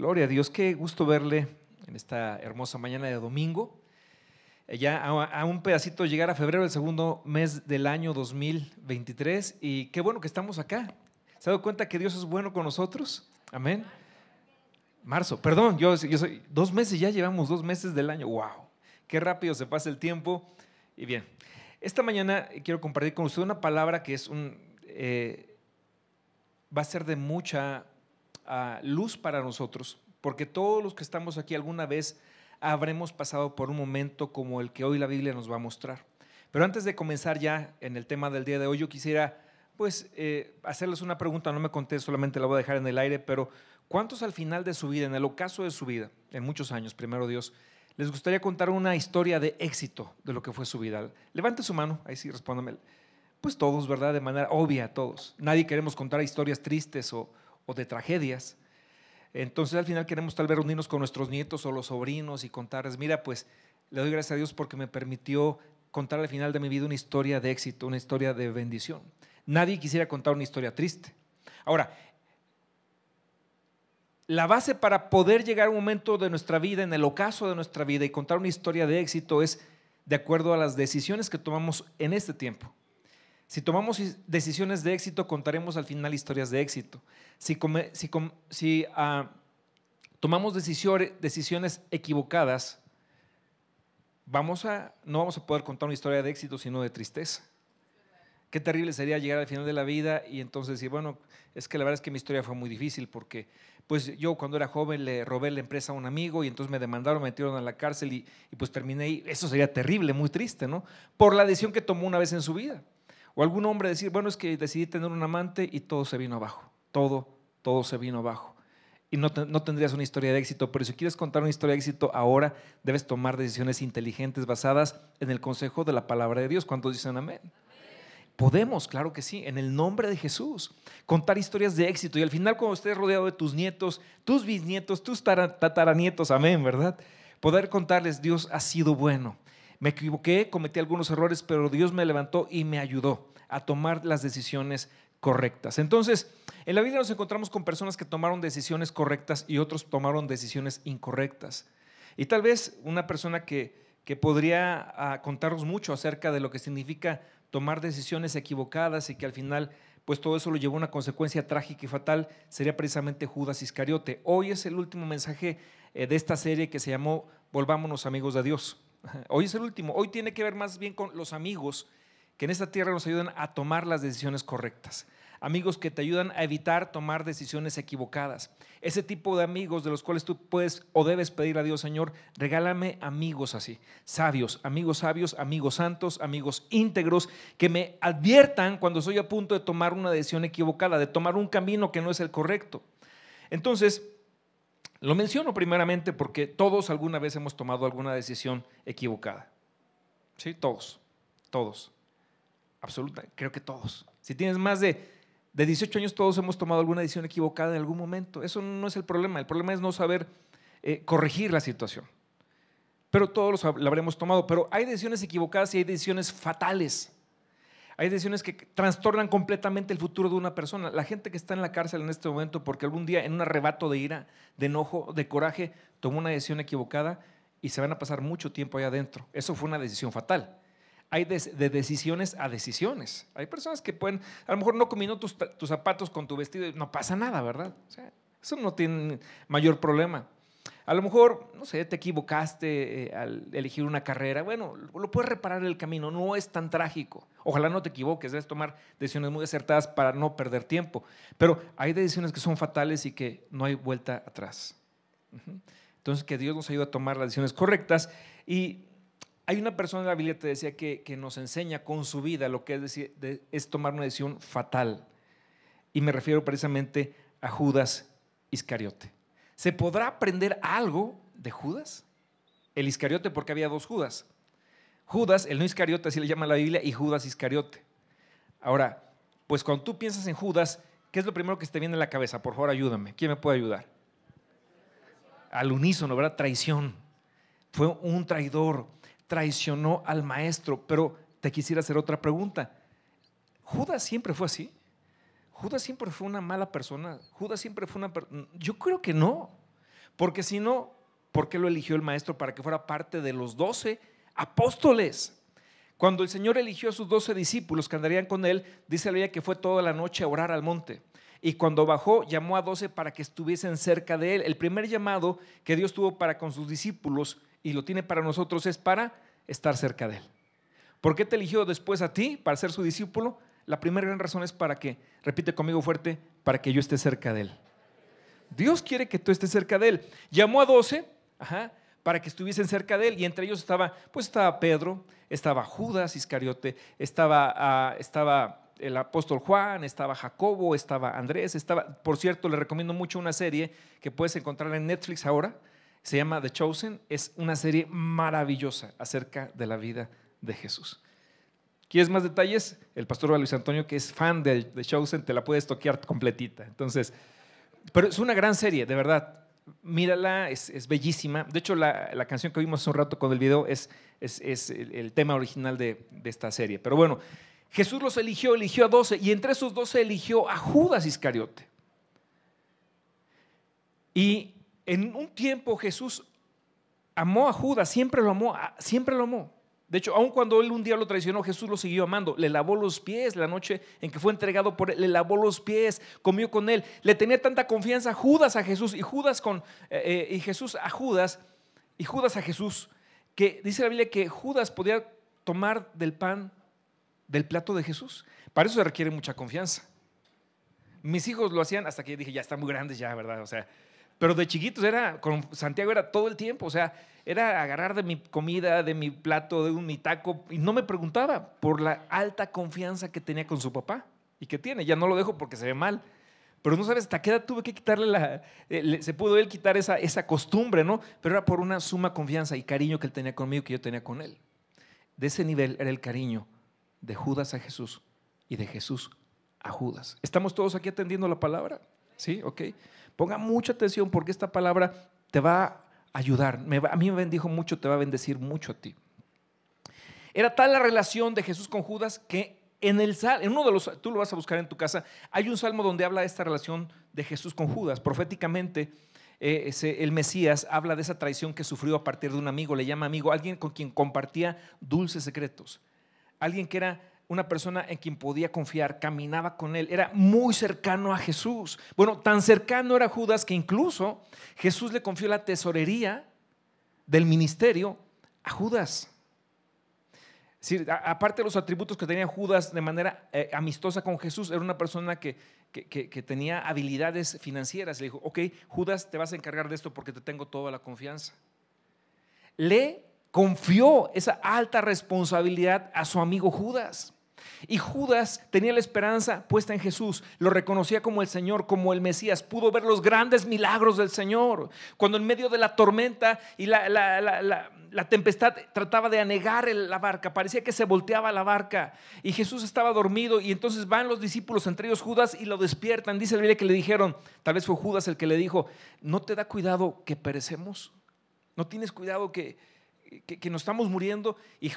Gloria a Dios, qué gusto verle en esta hermosa mañana de domingo. Eh, ya a, un pedacito llegar a febrero, el segundo mes del año 2023, y qué bueno que estamos acá. ¿Se ha dado cuenta que Dios es bueno con nosotros? Amén. Marzo, perdón, yo, yo soy, dos meses, ya llevamos dos meses del año. ¡Wow! Qué rápido se pasa el tiempo. Y bien, esta mañana quiero compartir con usted una palabra que es un, eh, va a ser de mucha luz para nosotros, porque todos los que estamos aquí alguna vez habremos pasado por un momento como el que hoy la Biblia nos va a mostrar. Pero antes de comenzar ya en el tema del día de hoy, yo quisiera pues eh, hacerles una pregunta, no me conté, solamente la voy a dejar en el aire, pero ¿cuántos al final de su vida, en el ocaso de su vida, en muchos años, primero Dios, les gustaría contar una historia de éxito de lo que fue su vida? Levante su mano, ahí sí, respóndame. Pues todos, ¿verdad? De manera obvia, todos. Nadie queremos contar historias tristes o, de tragedias. Entonces al final queremos tal vez reunirnos con nuestros nietos o los sobrinos y contarles, mira, pues le doy gracias a Dios porque me permitió contar al final de mi vida una historia de éxito, una historia de bendición. Nadie quisiera contar una historia triste. Ahora, la base para poder llegar a un momento de nuestra vida, en el ocaso de nuestra vida y contar una historia de éxito es de acuerdo a las decisiones que tomamos en este tiempo. Si tomamos decisiones de éxito, contaremos al final historias de éxito. Si, si, ah, tomamos decisiones, equivocadas, no vamos a poder contar una historia de éxito, sino de tristeza. Qué terrible sería llegar al final de la vida y entonces decir, bueno, es que la verdad es que mi historia fue muy difícil porque pues yo cuando era joven le robé la empresa a un amigo y entonces me demandaron, me metieron a la cárcel y, pues terminé. Eso sería terrible, muy triste, ¿no? Por la decisión que tomó una vez en su vida. O algún hombre decir, bueno, es que decidí tener un amante y todo se vino abajo. Todo, todo se vino abajo. Y no, no, tendrías una historia de éxito, pero si quieres contar una historia de éxito ahora, debes tomar decisiones inteligentes basadas en el consejo de la palabra de Dios. ¿Cuántos dicen amén? Podemos, claro que sí, en el nombre de Jesús, contar historias de éxito. Y al final, cuando estés rodeado de tus nietos, tus bisnietos, tus tataranietos, amén, ¿verdad? Poder contarles, Dios ha sido bueno me equivoqué, cometí algunos errores, pero Dios me levantó y me ayudó a tomar las decisiones correctas. Entonces, en la vida nos encontramos con personas que tomaron decisiones correctas y otros tomaron decisiones incorrectas. Y tal vez una persona que, que podría ah, contarnos mucho acerca de lo que significa tomar decisiones equivocadas y que al final pues todo eso lo llevó a una consecuencia trágica y fatal, sería precisamente Judas Iscariote. Hoy es el último mensaje eh, de esta serie que se llamó Volvámonos amigos de Dios. Hoy es el último. Hoy tiene que ver más bien con los amigos que en esta tierra nos ayudan a tomar las decisiones correctas. Amigos que te ayudan a evitar tomar decisiones equivocadas. Ese tipo de amigos de los cuales tú puedes o debes pedir a Dios, Señor, regálame amigos así, sabios, amigos sabios, amigos santos, amigos íntegros, que me adviertan cuando estoy a punto de tomar una decisión equivocada, de tomar un camino que no es el correcto. Entonces, lo menciono primeramente porque todos alguna vez hemos tomado alguna decisión equivocada. Sí, todos, todos. Absoluta, creo que todos. Si tienes más de, de 18 años, todos hemos tomado alguna decisión equivocada en algún momento. Eso no es el problema. El problema es no saber eh, corregir la situación. Pero todos lo habremos tomado. Pero hay decisiones equivocadas y hay decisiones fatales. Hay decisiones que trastornan completamente el futuro de una persona. La gente que está en la cárcel en este momento porque algún día en un arrebato de ira, de enojo, de coraje, tomó una decisión equivocada y se van a pasar mucho tiempo ahí adentro. Eso fue una decisión fatal. Hay de, decisiones a decisiones. Hay personas que pueden, a lo mejor no combinó tus, zapatos con tu vestido y no pasa nada, ¿verdad? eso no tiene mayor problema. A lo mejor, no sé, te equivocaste eh, al elegir una carrera. Bueno, lo puedes reparar en el camino, no es tan trágico. Ojalá no te equivoques, debes tomar decisiones muy acertadas para no perder tiempo. Pero hay decisiones que son fatales y que no hay vuelta atrás. Entonces, que Dios nos ayude a tomar las decisiones correctas. Y hay una persona en la Biblia que te decía que, nos enseña con su vida lo que es, decir, es tomar una decisión fatal. Y me refiero precisamente a Judas Iscariote. ¿Se podrá aprender algo de Judas? El Iscariote, porque había dos Judas. Judas, el no Iscariote, así le llama la Biblia, y Judas Iscariote. Ahora, pues cuando tú piensas en Judas, ¿qué es lo primero que te viene a la cabeza? Por favor, ayúdame. ¿Quién me puede ayudar? Al unísono, ¿verdad? Traición. Fue un traidor. Traicionó al maestro. Pero te quisiera hacer otra pregunta. ¿Judas siempre fue así? Judas siempre fue una mala persona. Judas siempre fue una... Yo creo que no. Porque si no, ¿por qué lo eligió el maestro para que fuera parte de los doce apóstoles? Cuando el Señor eligió a sus doce discípulos que andarían con él, dice la Biblia que fue toda la noche a orar al monte. Y cuando bajó, llamó a doce para que estuviesen cerca de él. El primer llamado que Dios tuvo para con sus discípulos y lo tiene para nosotros es para estar cerca de él. ¿Por qué te eligió después a ti para ser su discípulo? La primera gran razón es para que, repite conmigo fuerte, para que yo esté cerca de él. Dios quiere que tú estés cerca de él. Llamó a doce para que estuviesen cerca de él y entre ellos estaba, pues estaba Pedro, estaba Judas Iscariote, estaba, ah, estaba el apóstol Juan, estaba Jacobo, estaba Andrés, estaba, por cierto, le recomiendo mucho una serie que puedes encontrar en Netflix ahora, se llama The Chosen, es una serie maravillosa acerca de la vida de Jesús. ¿Quieres más detalles? El pastor Luis Antonio, que es fan de Chosen, te la puedes toquear completita. Entonces, pero es una gran serie, de verdad. Mírala, es, bellísima. De hecho, la, canción que vimos hace un rato con el video es, es, el, tema original de, de esta serie. Pero bueno, Jesús los eligió, eligió a doce, y entre esos doce eligió a Judas Iscariote. Y en un tiempo Jesús amó a Judas, siempre lo amó, siempre lo amó. De hecho, aun cuando él un día lo traicionó, Jesús lo siguió amando. Le lavó los pies la noche en que fue entregado por él. Le lavó los pies, comió con él. Le tenía tanta confianza Judas a Jesús y Judas con eh, eh, y Jesús a Judas y Judas a Jesús que dice la Biblia que Judas podía tomar del pan del plato de Jesús. Para eso se requiere mucha confianza. Mis hijos lo hacían hasta que dije, ya están muy grandes ya, ¿verdad? O sea, pero de chiquitos era, con Santiago era todo el tiempo, o sea, era agarrar de mi comida, de mi plato, de un, mi taco, y no me preguntaba por la alta confianza que tenía con su papá y que tiene. Ya no lo dejo porque se ve mal. Pero no sabes hasta qué edad tuve que quitarle la. Eh, se pudo él quitar esa, esa costumbre, ¿no? Pero era por una suma confianza y cariño que él tenía conmigo, que yo tenía con él. De ese nivel era el cariño de Judas a Jesús y de Jesús a Judas. ¿Estamos todos aquí atendiendo la palabra? ¿Sí? Ok. Ponga mucha atención porque esta palabra te va ayudar. a mí me bendijo mucho, te va a bendecir mucho a ti. Era tal la relación de Jesús con Judas que en el en uno de los, tú lo vas a buscar en tu casa, hay un salmo donde habla de esta relación de Jesús con Judas. Proféticamente, eh, el Mesías habla de esa traición que sufrió a partir de un amigo, le llama amigo, alguien con quien compartía dulces secretos, alguien que era una persona en quien podía confiar, caminaba con él, era muy cercano a Jesús. Bueno, tan cercano era Judas que incluso Jesús le confió la tesorería del ministerio a Judas. aparte de los atributos que tenía Judas de manera eh, amistosa con Jesús, era una persona que, que, tenía habilidades financieras. Le dijo, ok, Judas, te vas a encargar de esto porque te tengo toda la confianza. Le confió esa alta responsabilidad a su amigo Judas. Y Judas tenía la esperanza puesta en Jesús, lo reconocía como el Señor, como el Mesías, pudo ver los grandes milagros del Señor. Cuando en medio de la tormenta y la, tempestad trataba de anegar la barca, parecía que se volteaba la barca y Jesús estaba dormido y entonces van los discípulos, entre ellos Judas, y lo despiertan. Dice el Biblia que le dijeron, tal vez fue Judas el que le dijo, ¿no te da cuidado que perecemos? ¿No tienes cuidado que, que, nos estamos muriendo y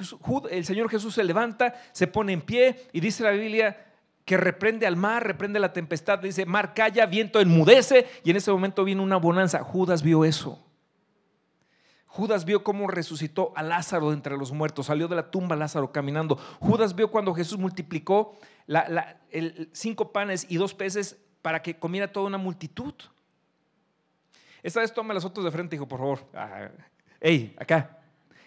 el Señor Jesús se levanta, se pone en pie y dice la Biblia que reprende al mar, reprende la tempestad, dice, mar calla, viento enmudece y en ese momento viene una bonanza. Judas vio eso. Judas vio cómo resucitó a Lázaro de entre los muertos, salió de la tumba Lázaro caminando. Judas vio cuando Jesús multiplicó cinco panes y dos peces para que comiera toda una multitud. Esta vez toma las fotos de frente, hijo, por favor. Ah, hey, acá.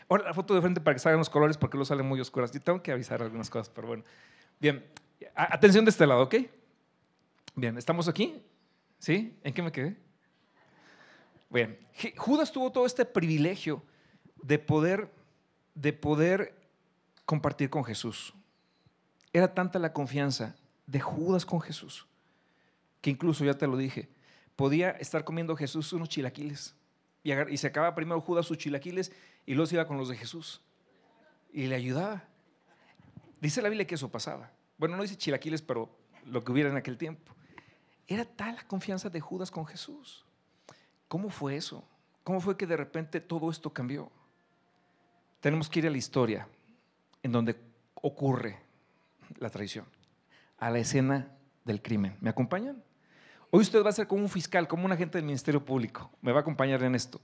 Ahora la foto de frente para que salgan los colores porque luego salen muy oscuras. Y tengo que avisar algunas cosas, pero bueno. Bien, atención de este lado, ¿ok? Bien, ¿estamos aquí? ¿Sí? ¿En qué me quedé? Bien, Judas tuvo todo este privilegio de poder, de poder compartir con Jesús. Era tanta la confianza de Judas con Jesús que incluso, ya te lo dije, podía estar comiendo Jesús unos chilaquiles y se acaba primero Judas sus chilaquiles y se iba con los de Jesús y le ayudaba. Dice la Biblia que eso pasaba. Bueno, no dice chilaquiles, pero lo que hubiera en aquel tiempo. Era tal la confianza de Judas con Jesús. ¿Cómo fue eso? ¿Cómo fue que de repente todo esto cambió? Tenemos que ir a la historia en donde ocurre la traición, a la escena del crimen. ¿Me acompañan? Hoy usted va a ser como un fiscal, como un agente del Ministerio Público. Me va a acompañar en esto.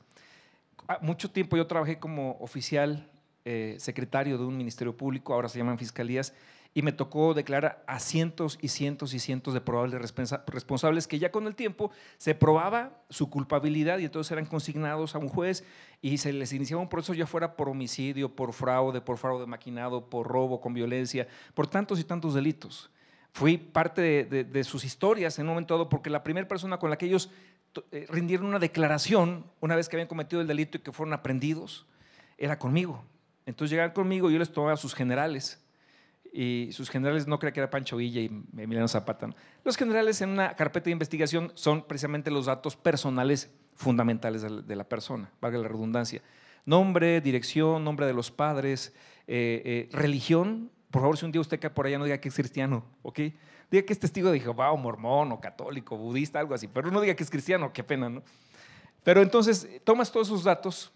Ah, mucho tiempo yo trabajé como oficial eh, secretario de un ministerio público, ahora se llaman fiscalías, y me tocó declarar a cientos y cientos y cientos de probables responsables que ya con el tiempo se probaba su culpabilidad y entonces eran consignados a un juez y se les iniciaba un proceso ya fuera por homicidio, por fraude, por fraude maquinado, por robo con violencia, por tantos y tantos delitos. Fui parte de, sus historias en un momento dado porque la primera persona con la que ellos rindieron una declaración una vez que habían cometido el delito y que fueron aprendidos era conmigo. Entonces llegaron conmigo y yo les tomaba a sus generales y sus generales no creía que era Pancho Villa y Emiliano Zapata. Los generales en una carpeta de investigación son precisamente los datos personales fundamentales de la persona, valga la redundancia. Nombre, dirección, nombre de los padres, eh, eh, religión. Por favor, si un día usted cae por allá, no diga que es cristiano, ¿ok? Diga que es testigo de Jehová o mormón o católico, budista, algo así, pero no diga que es cristiano, qué pena, ¿no? Pero entonces tomas todos esos datos,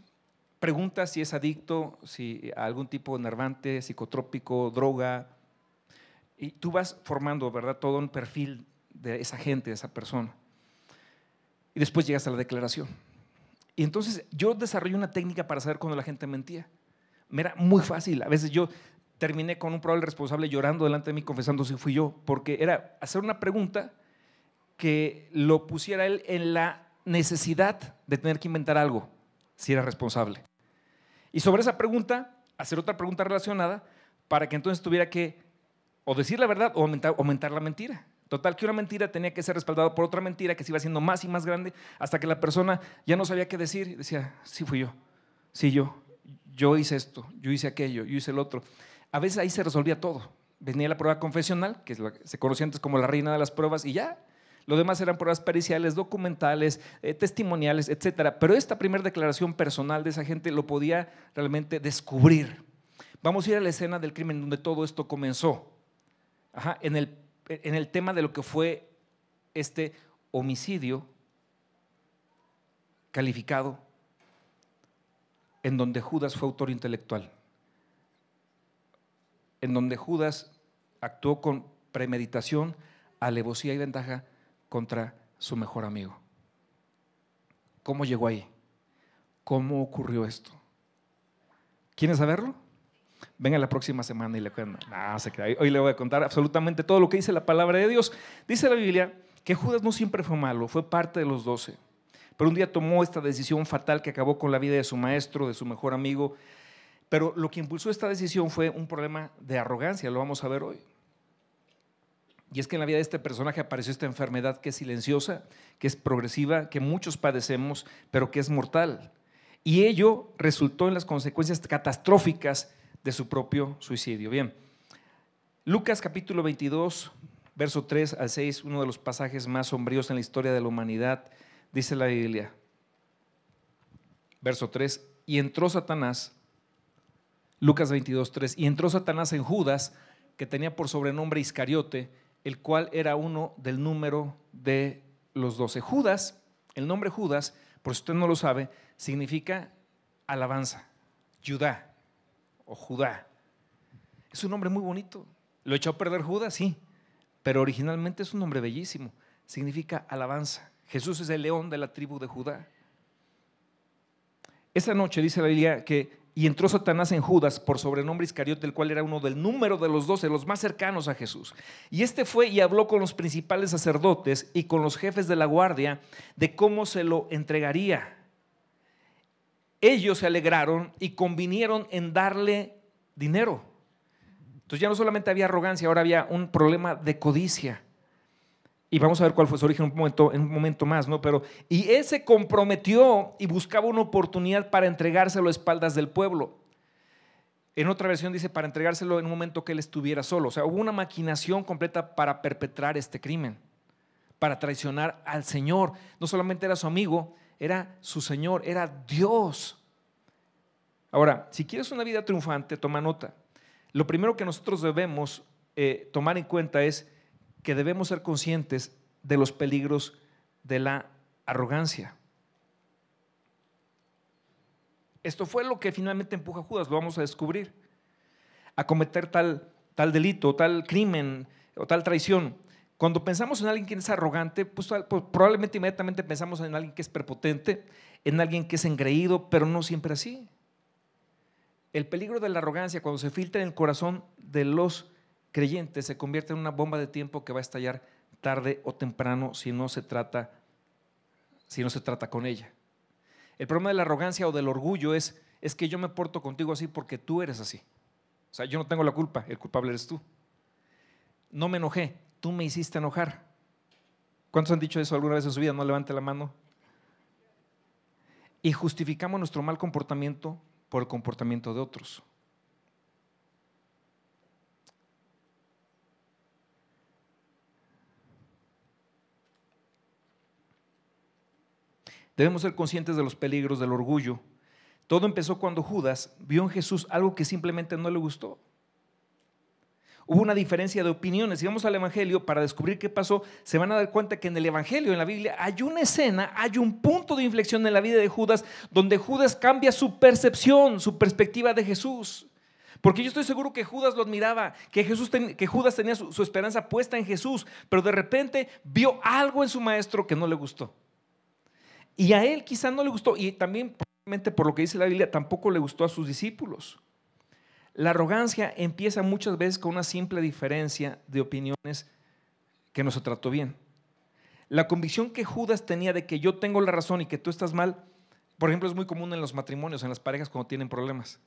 pregunta si es adicto, si a algún tipo de nervante, psicotrópico, droga, y tú vas formando, ¿verdad?, todo un perfil de esa gente, de esa persona. Y después llegas a la declaración. Y entonces yo desarrollé una técnica para saber cuando la gente mentía. Me era muy fácil. A veces yo terminé con un probable responsable llorando delante de mí, confesando si fui yo, porque era hacer una pregunta que lo pusiera él en la necesidad de tener que inventar algo si era responsable. Y sobre esa pregunta, hacer otra pregunta relacionada para que entonces tuviera que o decir la verdad o aumentar, la mentira. Total, que una mentira tenía que ser respaldada por otra mentira que se iba haciendo más y más grande hasta que la persona ya no sabía qué decir y decía, sí fui yo, sí yo, yo hice esto, yo hice aquello, yo hice el otro. A veces ahí se resolvía todo. Venía la prueba confesional, que se conocía antes como la reina de las pruebas, y ya, lo demás eran pruebas periciales, documentales, eh, testimoniales, etc. Pero esta primera declaración personal de esa gente lo podía realmente descubrir. Vamos a ir a la escena del crimen donde todo esto comenzó. en, el, en el tema de lo que fue este homicidio calificado en donde Judas fue autor intelectual, en donde Judas actuó con premeditación, alevosía y ventaja contra su mejor amigo. ¿Cómo llegó ahí? ¿Cómo ocurrió esto? ¿Quieren saberlo? Venga la próxima semana y le cuento. No, se Hoy le voy a contar absolutamente todo lo que dice la palabra de Dios. Dice la Biblia que Judas no siempre fue malo, fue parte de los doce. Pero un día tomó esta decisión fatal que acabó con la vida de su maestro, de su mejor amigo. Pero lo que impulsó esta decisión fue un problema de arrogancia, lo vamos a ver hoy. Y es que en la vida de este personaje apareció esta enfermedad que es silenciosa, que es progresiva, que muchos padecemos, pero que es mortal. Y ello resultó en las consecuencias catastróficas de su propio suicidio. Bien, Lucas capítulo 22, verso 3 al 6, uno de los pasajes más sombríos en la historia de la humanidad, dice la Biblia. Verso 3, y entró Satanás, Lucas 22, 3, y entró Satanás en Judas, que tenía por sobrenombre Iscariote, el cual era uno del número de los doce. Judas, el nombre Judas, por si usted no lo sabe, significa alabanza, Judá o Judá. Es un nombre muy bonito. ¿Lo echó a perder Judas? Sí, pero originalmente es un nombre bellísimo. Significa alabanza. Jesús es el león de la tribu de Judá. Esa noche dice la Biblia que y entró Satanás en Judas por sobrenombre Iscariote, el cual era uno del número de los doce, los más cercanos a Jesús. Y este fue y habló con los principales sacerdotes y con los jefes de la guardia de cómo se lo entregaría. Ellos se alegraron y convinieron en darle dinero. Entonces ya no solamente había arrogancia, ahora había un problema de codicia y vamos a ver cuál fue su origen en un momento, en un momento más, ¿no? Pero, y él se comprometió y buscaba una oportunidad para entregárselo a espaldas del pueblo. En otra versión dice para entregárselo en un momento que él estuviera solo. O sea, hubo una maquinación completa para perpetrar este crimen, para traicionar al Señor. No solamente era su amigo, era su Señor, era Dios. Ahora, si quieres una vida triunfante, toma nota. Lo primero que nosotros debemos eh, tomar en cuenta es que debemos ser conscientes de los peligros de la arrogancia. Esto fue lo que finalmente empuja a Judas, lo vamos a descubrir, a cometer tal, tal delito, tal crimen o tal traición, Cuando pensamos en alguien que es arrogante, pues, pues, probablemente inmediatamente pensamos en alguien que es prepotente, en alguien que es engreído, pero no siempre así. El peligro de la arrogancia cuando se filtra en el corazón de los creyentes se convierte en una bomba de tiempo que va a estallar tarde o temprano si no se trata si no se trata con ella. El problema de la arrogancia o del orgullo es es que yo me porto contigo así porque tú eres así. O sea, yo no tengo la culpa, el culpable eres tú. No me enojé, tú me hiciste enojar. ¿Cuántos han dicho eso alguna vez en su vida? No levante la mano. Y justificamos nuestro mal comportamiento por el comportamiento de otros. Debemos ser conscientes de los peligros del orgullo. Todo empezó cuando Judas vio en Jesús algo que simplemente no le gustó. Hubo una diferencia de opiniones. Si vamos al Evangelio para descubrir qué pasó, se van a dar cuenta que en el Evangelio, en la Biblia, hay una escena, hay un punto de inflexión en la vida de Judas donde Judas cambia su percepción, su perspectiva de Jesús. Porque yo estoy seguro que Judas lo admiraba, que, Jesús que Judas tenía su, su esperanza puesta en Jesús, pero de repente vio algo en su maestro que no le gustó. Y a él quizá no le gustó, y también probablemente por lo que dice la Biblia, tampoco le gustó a sus discípulos. La arrogancia empieza muchas veces con una simple diferencia de opiniones que no se trató bien. La convicción que Judas tenía de que yo tengo la razón y que tú estás mal, por ejemplo, es muy común en los matrimonios, en las parejas cuando tienen problemas.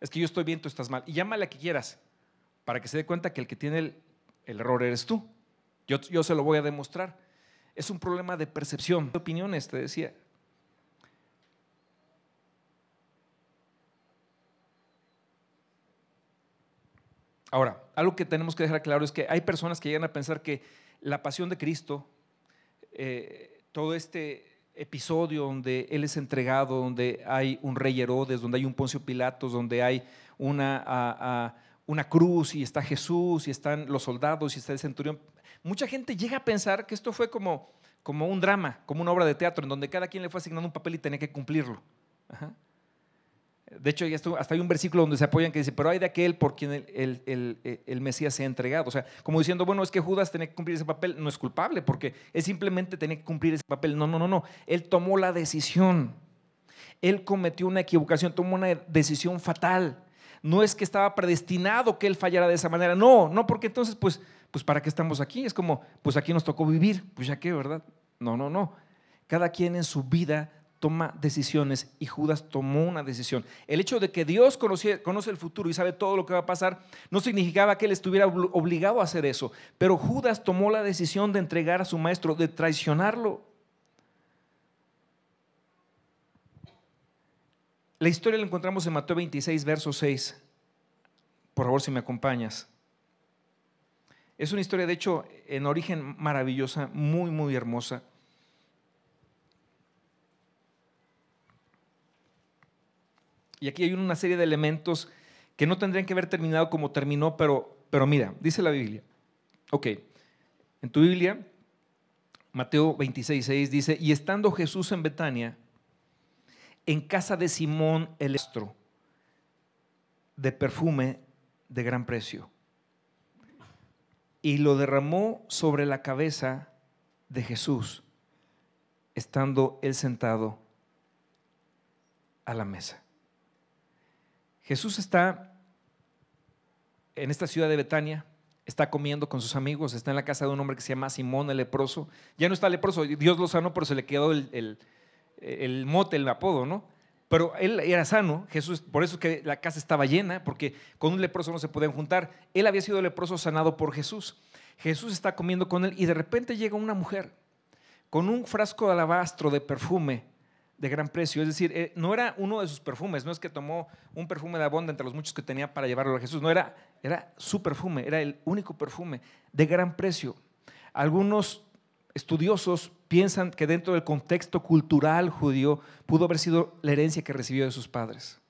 Es que yo estoy bien, tú estás mal. Y llámale a que quieras, para que se dé cuenta que el que tiene el, error eres tú. Yo, yo se lo voy a demostrar. Es un problema de percepción, de opiniones, te decía. Ahora, algo que tenemos que dejar claro es que hay personas que llegan a pensar que la pasión de Cristo, eh, todo este episodio donde Él es entregado, donde hay un rey Herodes, donde hay un Poncio Pilatos, donde hay una, una cruz y está Jesús y están los soldados y está el centurión, mucha gente llega a pensar que esto fue como, como un drama, como una obra de teatro, en donde cada quien le fue asignando un papel y tenía que cumplirlo. De hecho, hasta hay un versículo donde se apoyan que dice, pero hay de aquel por quien el, Mesías se ha entregado. O sea, como diciendo, bueno, es que Judas tenía que cumplir ese papel, no es culpable, porque él simplemente tenía que cumplir ese papel. No, no, no, no. Él tomó la decisión. Él cometió una equivocación, tomó una decisión fatal. No es que estaba predestinado que él fallara de esa manera. No, no, porque entonces, pues, pues, ¿para qué estamos aquí? Es como, pues aquí nos tocó vivir. Pues ya qué, ¿verdad? No, no, no. Cada quien en su vida toma decisiones y Judas tomó una decisión. El hecho de que Dios conoce, conoce, el futuro y sabe todo lo que va a pasar no significaba que él estuviera obligado a hacer eso, pero Judas tomó la decisión de entregar a su maestro, de traicionarlo. La historia la encontramos en Mateo 26, verso 6. Por favor, si me acompañas. Es una historia, de hecho, en origen maravillosa, muy, muy hermosa. Y aquí hay una serie de elementos que no tendrían que haber terminado como terminó, pero, pero mira, dice la Biblia. Ok, en tu Biblia, Mateo 26, 6 dice, y estando Jesús en Betania, en casa de Simón el estro, de perfume de gran precio, y lo derramó sobre la cabeza de Jesús, estando él sentado a la mesa. Jesús está en esta ciudad de Betania, está comiendo con sus amigos, está en la casa de un hombre que se llama Simón el leproso. Ya no está leproso, Dios lo sanó, pero se le quedó el, el, mote, el apodo, ¿no? Pero él era sano, Jesús, por eso es que la casa estaba llena, porque con un leproso no se podían juntar. Él había sido leproso sanado por Jesús. Jesús está comiendo con él y de repente llega una mujer con un frasco de alabastro de perfume de gran precio. Es decir, eh, no era uno de sus perfumes, no es que tomó un perfume de abonda entre los muchos que tenía para llevarlo a Jesús, no era, era su perfume, era el único perfume de gran precio. Algunos estudiosos piensan que dentro del contexto cultural judío pudo haber sido la herencia que recibió de sus padres.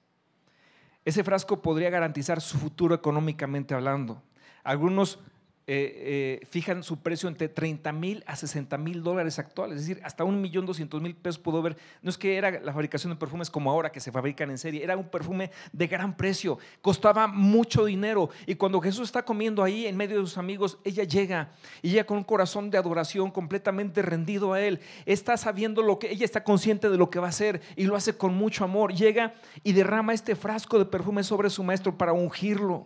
Ese frasco podría garantizar su futuro económicamente hablando. Algunos eh, eh, fijan su precio entre 30 mil a 60 mil dólares actuales, es decir, hasta un millón doscientos mil pesos pudo ver. No es que era la fabricación de perfumes como ahora que se fabrican en serie, era un perfume de gran precio, costaba mucho dinero. Y cuando Jesús está comiendo ahí en medio de sus amigos, ella llega y llega con un corazón de adoración completamente rendido a Él. Está sabiendo lo que, ella está consciente de lo que va a hacer y lo hace con mucho amor. Llega y derrama este frasco de perfume sobre su maestro para ungirlo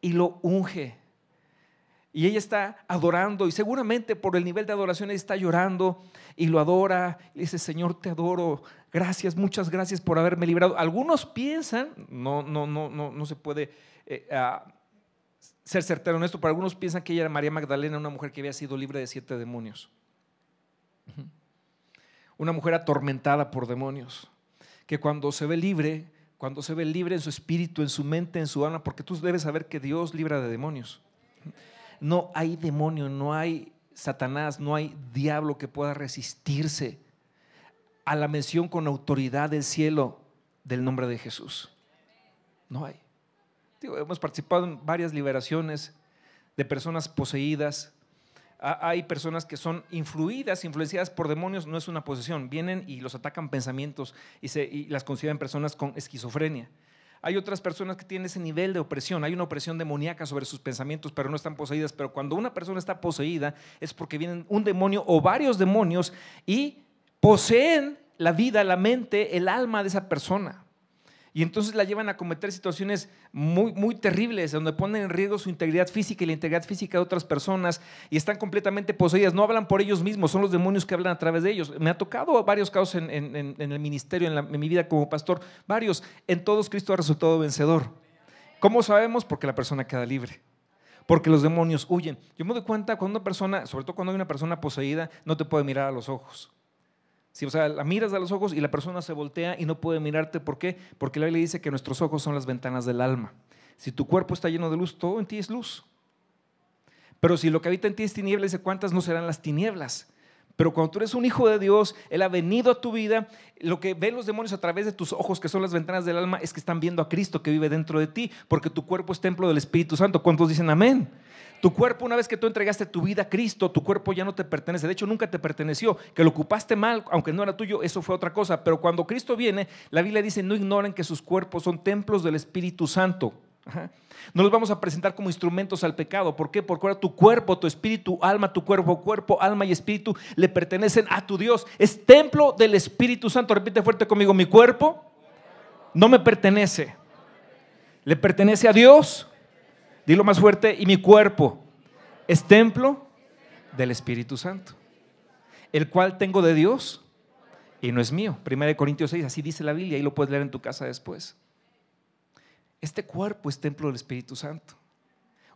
y lo unge y ella está adorando y seguramente por el nivel de adoración ella está llorando y lo adora. Y dice, Señor, te adoro. Gracias, muchas gracias por haberme librado. Algunos piensan, no, no, no, no, no se puede eh, ah, ser certero en esto, pero algunos piensan que ella era María Magdalena, una mujer que había sido libre de siete demonios. Una mujer atormentada por demonios, que cuando se ve libre, cuando se ve libre en su espíritu, en su mente, en su alma, porque tú debes saber que Dios libra de demonios no hay demonio, no hay Satanás, no hay diablo que pueda resistirse a la mención con autoridad del cielo del nombre de Jesús. No hay. hemos participado en varias liberaciones de personas poseídas. Hay personas que son influidas, influenciadas por demonios, no es una posesión. Vienen y los atacan pensamientos y, se, y las consideran personas con esquizofrenia. Hay otras personas que tienen ese nivel de opresión. Hay una opresión demoníaca sobre sus pensamientos, pero no están poseídas. Pero cuando una persona está poseída es porque vienen un demonio o varios demonios y poseen la vida, la mente, el alma de esa persona. Y entonces la llevan a cometer situaciones muy, muy terribles, donde ponen en riesgo su integridad física y la integridad física de otras personas y están completamente poseídas. No hablan por ellos mismos, son los demonios que hablan a través de ellos. Me ha tocado varios casos en, el ministerio, en, mi vida como pastor, varios. En todos Cristo ha resultado vencedor. ¿Cómo sabemos? Porque la persona queda libre porque los demonios huyen. Yo me doy cuenta cuando una persona, sobre todo cuando hay una persona poseída, no te puede mirar a los ojos. Si, o sea, la miras a los ojos y la persona se voltea y no puede mirarte. ¿Por qué? Porque la Biblia dice que nuestros ojos son las ventanas del alma. Si tu cuerpo está lleno de luz, todo en ti es luz. Pero si lo que habita en ti es tinieblas, dice, ¿cuántas no serán las tinieblas? Pero cuando tú eres un hijo de Dios, Él ha venido a tu vida, lo que ven los demonios a través de tus ojos, que son las ventanas del alma, es que están viendo a Cristo que vive dentro de ti, porque tu cuerpo es templo del Espíritu Santo. ¿Cuántos dicen amén? Tu cuerpo, una vez que tú entregaste tu vida a Cristo, tu cuerpo ya no te pertenece. De hecho, nunca te perteneció. Que lo ocupaste mal, aunque no era tuyo, eso fue otra cosa. Pero cuando Cristo viene, la Biblia dice, no ignoren que sus cuerpos son templos del Espíritu Santo. No los vamos a presentar como instrumentos al pecado. ¿Por qué? Porque ahora tu cuerpo, tu espíritu, alma, tu cuerpo, cuerpo, alma y espíritu le pertenecen a tu Dios. Es templo del Espíritu Santo. Repite fuerte conmigo, mi cuerpo no me pertenece. Le pertenece a Dios Dilo más fuerte, y mi cuerpo es templo del Espíritu Santo, el cual tengo de Dios y no es mío. 1 Corintios 6, así dice la Biblia, y lo puedes leer en tu casa después. Este cuerpo es templo del Espíritu Santo.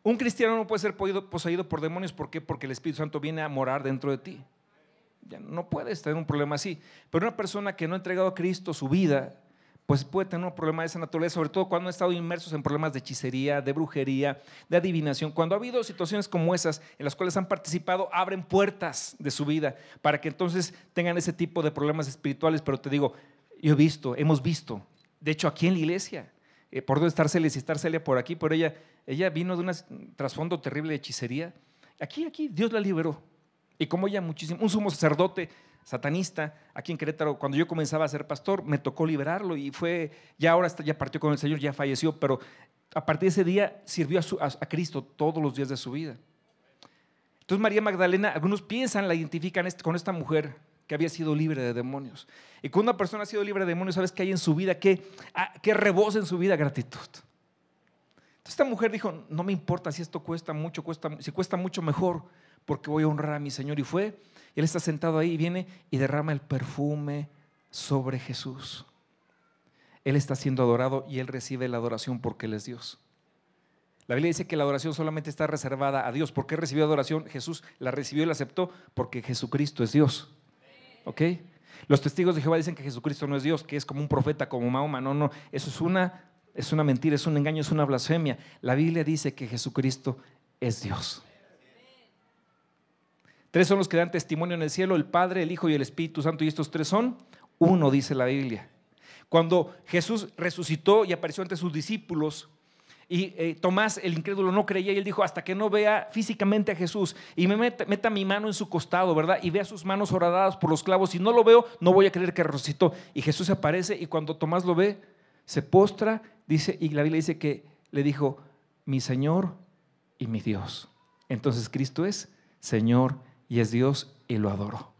Un cristiano no puede ser poseído por demonios, ¿por qué? Porque el Espíritu Santo viene a morar dentro de ti. Ya no puedes tener un problema así. Pero una persona que no ha entregado a Cristo su vida, pues puede tener un problema de esa naturaleza, sobre todo cuando han estado inmersos en problemas de hechicería, de brujería, de adivinación. Cuando ha habido situaciones como esas en las cuales han participado, abren puertas de su vida para que entonces tengan ese tipo de problemas espirituales. Pero te digo, yo he visto, hemos visto, de hecho aquí en la iglesia, eh, por donde estar Celia, si estar Celia por aquí, pero ella, ella vino de un trasfondo terrible de hechicería. Aquí, aquí, Dios la liberó. Y como ella muchísimo, un sumo sacerdote satanista aquí en Querétaro, cuando yo comenzaba a ser pastor, me tocó liberarlo y fue, ya ahora ya partió con el Señor, ya falleció, pero a partir de ese día sirvió a, Cristo todos los días de su vida. Entonces María Magdalena, algunos piensan, la identifican con esta mujer que había sido libre de demonios. Y cuando una persona ha sido libre de demonios, ¿sabes qué hay en su vida? ¿Qué, ah, qué rebosa en su vida? Gratitud. Entonces esta mujer dijo, no me importa si esto cuesta mucho, cuesta, si cuesta mucho mejor, porque voy a honrar a mi Señor. Y fue él está sentado ahí, viene y derrama el perfume sobre Jesús. Él está siendo adorado y él recibe la adoración porque Él es Dios. La Biblia dice que la adoración solamente está reservada a Dios. ¿Por qué recibió adoración? Jesús la recibió y la aceptó porque Jesucristo es Dios. ¿Ok? Los testigos de Jehová dicen que Jesucristo no es Dios, que es como un profeta, como Mahoma. No, no, eso es una, es una mentira, es un engaño, es una blasfemia. La Biblia dice que Jesucristo es Dios. Tres son los que dan testimonio en el cielo, el Padre, el Hijo y el Espíritu Santo. Y estos tres son uno, dice la Biblia. Cuando Jesús resucitó y apareció ante sus discípulos, Y eh, Tomás, el incrédulo, no creía y él dijo, hasta que no vea físicamente a Jesús y me meta, mi mano en su costado, ¿verdad? Y vea sus manos horadadas por los clavos. Si no lo veo, no voy a creer que resucitó. Y Jesús aparece y cuando Tomás lo ve, se postra, dice, y la Biblia dice que le dijo, mi Señor y mi Dios. Entonces Cristo es Señor y es Dios y lo adoro.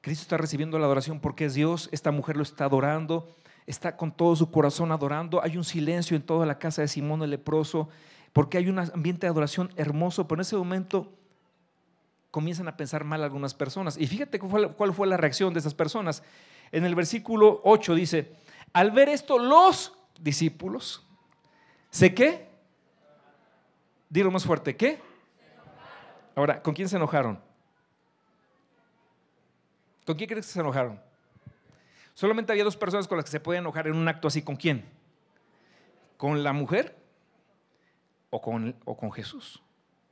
Cristo está recibiendo la adoración porque es Dios, esta mujer lo está adorando está con todo su corazón adorando. Hay un silencio en toda la casa de Simón el leproso, porque hay un ambiente de adoración hermoso, pero en ese momento comienzan a pensar mal algunas personas. Y fíjate cuál fue la reacción de esas personas. En el versículo 8 dice, al ver esto los discípulos, ¿sé qué? Dilo más fuerte, ¿qué? Ahora, ¿con quién se enojaron? ¿Con quién crees que se enojaron? Solamente había dos personas con las que se podía enojar en un acto así. ¿Con quién? ¿Con la mujer o con, o con Jesús?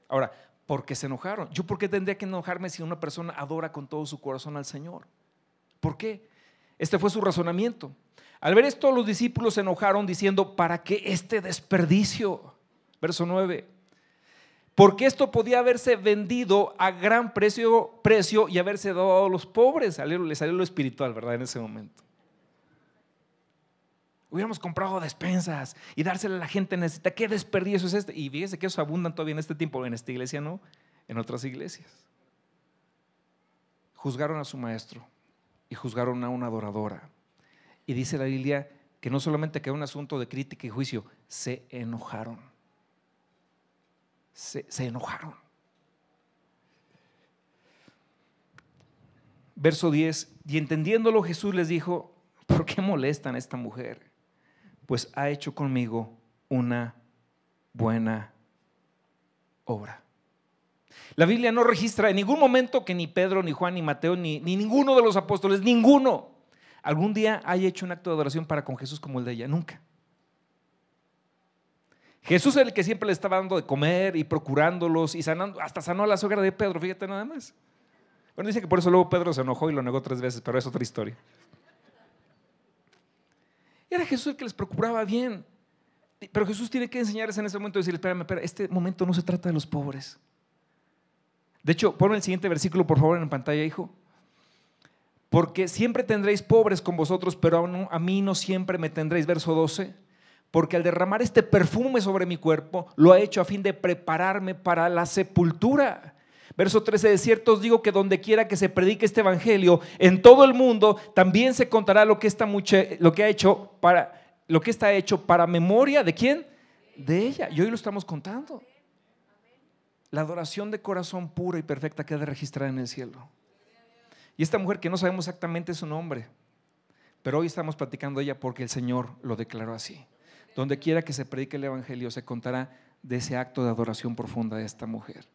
Ahora, ¿por qué se enojaron? ¿Yo por qué tendría que enojarme si una persona adora con todo su corazón al Señor? ¿Por qué? Este fue su razonamiento. Al ver esto, los discípulos se enojaron diciendo, ¿para qué este desperdicio? Verso 9. Porque esto podía haberse vendido a gran precio, y haberse dado a los pobres. Le salió lo espiritual, ¿verdad? En ese momento. Hubiéramos comprado despensas y dársela a la gente necesita. ¿Qué desperdicio es este? Y fíjese que eso abundan todavía en este tiempo. En esta iglesia no, en otras iglesias. Juzgaron a su maestro y juzgaron a una adoradora. Y dice la Biblia que no solamente quedó un asunto de crítica y juicio, se enojaron se, enojaron. Verso 10, y entendiéndolo Jesús les dijo, ¿por qué molestan a esta mujer? Pues ha hecho conmigo una buena obra. La Biblia no registra en ningún momento que ni Pedro, ni Juan, ni Mateo, ni, ni, ninguno de los apóstoles, ninguno, algún día haya hecho un acto de adoración para con Jesús como el de ella. Nunca. Jesús es el que siempre le estaba dando de comer y procurándolos y sanando, hasta sanó a la suegra de Pedro, fíjate nada más. Bueno, dice que por eso luego Pedro se enojó y lo negó tres veces, pero es otra historia. Era Jesús el que les procuraba bien. Pero Jesús tiene que enseñarles en ese momento y decirles, espérame, espera, este momento no se trata de los pobres. De hecho, pon el siguiente versículo, por favor, en pantalla, hijo. Porque siempre tendréis pobres con vosotros, pero a mí no siempre me tendréis. Verso 12 porque al derramar este perfume sobre mi cuerpo, lo ha hecho a fin de prepararme para la sepultura. Verso 13, de cierto os digo que donde quiera que se predique este evangelio, en todo el mundo también se contará lo que, esta lo que ha hecho para lo que está hecho para memoria de quién? De ella. Y hoy lo estamos contando. La adoración de corazón pura y perfecta queda registrada en el cielo. Y esta mujer que no sabemos exactamente su nombre, pero hoy estamos platicando de ella porque el Señor lo declaró así. Donde quiera que se predique el Evangelio se contará de ese acto de adoración profunda de esta mujer.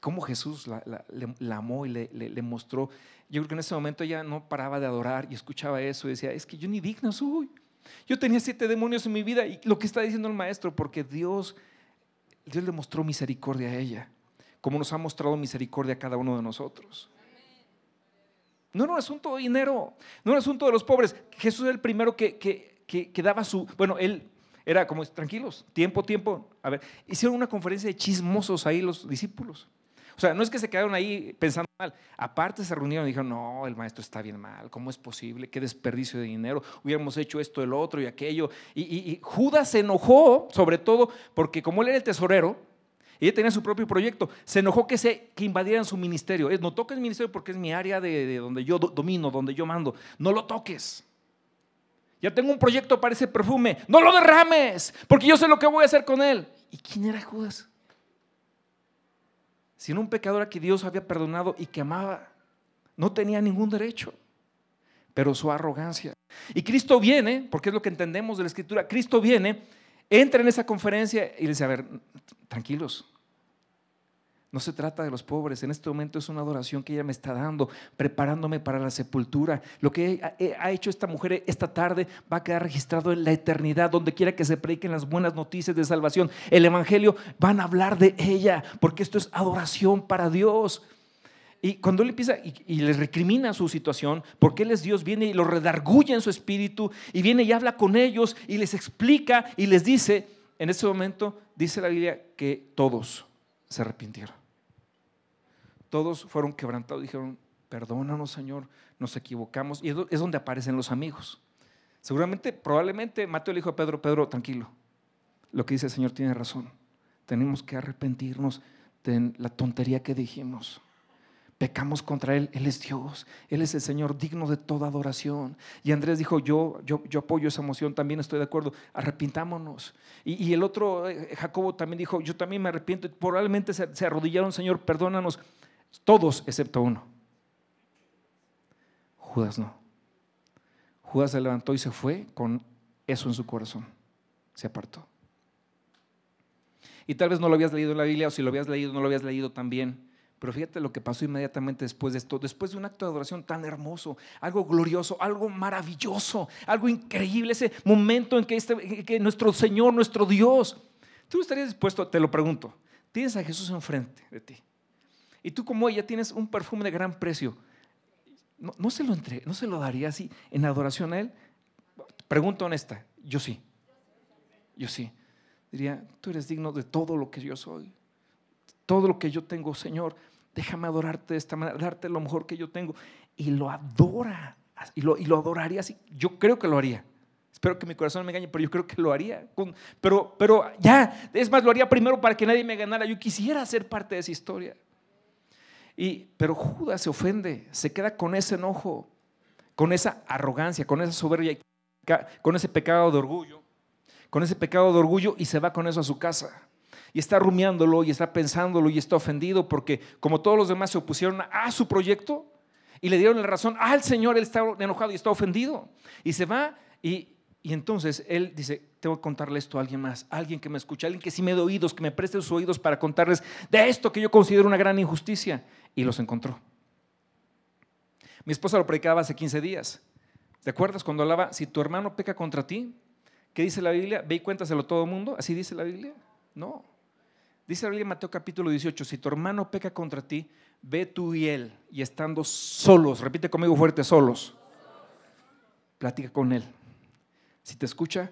Cómo Jesús la, amó y le, mostró. Yo creo que en ese momento ella no paraba de adorar y escuchaba eso y decía, es que yo ni digna soy. Yo tenía siete demonios en mi vida y lo que está diciendo el maestro, porque Dios, Dios le mostró misericordia a ella, como nos ha mostrado misericordia a cada uno de nosotros. No era un asunto de dinero, no era un asunto de los pobres. Jesús es el primero que, que que, daba su, bueno, él era como, tranquilos, tiempo, tiempo. A ver, hicieron una conferencia de chismosos ahí los discípulos. O sea, no es que se quedaron ahí pensando mal. Aparte se reunieron y dijeron, no, el maestro está bien mal, ¿cómo es posible? Qué desperdicio de dinero. Hubiéramos hecho esto, el otro y aquello. Y, Judas se enojó, sobre todo, porque como él era el tesorero, y ella tenía su propio proyecto, se enojó que, se, que invadieran su ministerio. No toques mi ministerio porque es mi área de, de donde yo domino, donde yo mando. No lo toques. Ya tengo un proyecto para ese perfume. No lo derrames, porque yo sé lo que voy a hacer con él. ¿Y quién era Judas? Sino un pecador a que Dios había perdonado y que amaba. No tenía ningún derecho, pero su arrogancia. Y Cristo viene, porque es lo que entendemos de la Escritura, Cristo viene, entra en esa conferencia y le dice, a ver, tranquilos, no se trata de los pobres. En este momento es una adoración que ella me está dando, preparándome para la sepultura. Lo que ha hecho esta mujer esta tarde va a quedar registrado en la eternidad, donde quiera que se prediquen las buenas noticias de salvación. El Evangelio van a hablar de ella, porque esto es adoración para Dios. Y cuando él empieza y, les recrimina su situación, porque él es Dios, viene y lo redarguye en su espíritu y viene y habla con ellos y les explica y les dice, en ese momento dice la Biblia que todos se arrepintieron. Todos fueron quebrantados, dijeron, perdónanos Señor, nos equivocamos. Y es donde aparecen los amigos. Seguramente, probablemente Mateo le dijo a Pedro, Pedro, tranquilo, lo que dice el Señor tiene razón. Tenemos que arrepentirnos de la tontería que dijimos pecamos contra Él, Él es Dios, Él es el Señor digno de toda adoración. Y Andrés dijo, yo, yo, yo apoyo esa emoción, también estoy de acuerdo, arrepintámonos. Y, el otro, eh, Jacobo, también dijo, yo también me arrepiento, probablemente se, se arrodillaron, Señor, perdónanos, todos excepto uno. Judas no. Judas se levantó y se fue con eso en su corazón, se apartó. Y tal vez no lo habías leído en la Biblia, o si lo habías leído, no lo habías leído también pero fíjate lo que pasó inmediatamente después de esto, después de un acto de adoración tan hermoso, algo glorioso, algo maravilloso, algo increíble, ese momento en que, este, que nuestro Señor, nuestro Dios, tú estarías dispuesto, te lo pregunto, tienes a Jesús enfrente de ti. Y tú como ella tienes un perfume de gran precio. ¿No, se, lo entre, ¿No se lo daría así en adoración a Él? Pregunta honesta, yo sí. Yo sí. Diría, tú eres digno de todo lo que yo soy todo lo que yo tengo, Señor, déjame adorarte de esta manera, darte lo mejor que yo tengo. Y lo adora, y lo, y lo adoraría así. Yo creo que lo haría. Espero que mi corazón me engañe, pero yo creo que lo haría. pero, pero ya, es más, lo haría primero para que nadie me ganara. Yo quisiera ser parte de esa historia. Y, pero Judas se ofende, se queda con ese enojo, con esa arrogancia, con esa soberbia, con ese pecado de orgullo, con ese pecado de orgullo y se va con eso a su casa y está rumiándolo y está pensándolo y está ofendido porque como todos los demás se opusieron a su proyecto y le dieron la razón al Señor, él está enojado y está ofendido. Y se va y, entonces él dice, tengo que contarle esto a alguien más, alguien que me escuche, alguien que sí me dé oídos, que me preste sus oídos para contarles de esto que yo considero una gran injusticia. Y los encontró. Mi esposa lo predicaba hace 15 días. ¿Te acuerdas cuando hablaba, si tu hermano peca contra ti, ¿qué dice la Biblia? Ve y cuéntaselo todo el mundo. ¿Así dice la Biblia? No. Dice la Biblia en Mateo capítulo 18, si tu hermano peca contra ti, ve tú y él, y estando solos, repite conmigo fuerte, solos, platica con él. Si te escucha,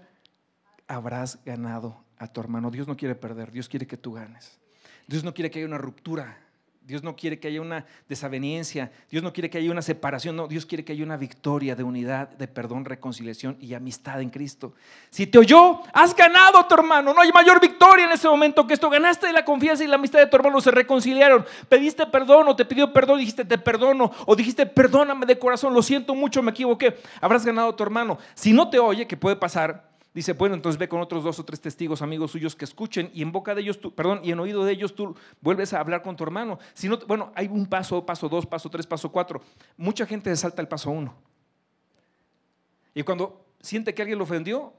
habrás ganado a tu hermano. Dios no quiere perder, Dios quiere que tú ganes. Dios no quiere que haya una ruptura. Dios no quiere que haya una desaveniencia, Dios no quiere que haya una separación, no, Dios quiere que haya una victoria de unidad, de perdón, reconciliación y amistad en Cristo. Si te oyó, has ganado a tu hermano, no hay mayor victoria en ese momento que esto, ganaste la confianza y la amistad de tu hermano, se reconciliaron, pediste perdón o te pidió perdón, dijiste te perdono o dijiste perdóname de corazón, lo siento mucho, me equivoqué, habrás ganado a tu hermano. Si no te oye, que puede pasar, Dice, bueno, entonces ve con otros dos o tres testigos, amigos suyos que escuchen y en boca de ellos, tú, perdón, y en oído de ellos tú vuelves a hablar con tu hermano. Si no, bueno, hay un paso, paso dos, paso tres, paso cuatro. Mucha gente se salta el paso uno. Y cuando siente que alguien lo ofendió,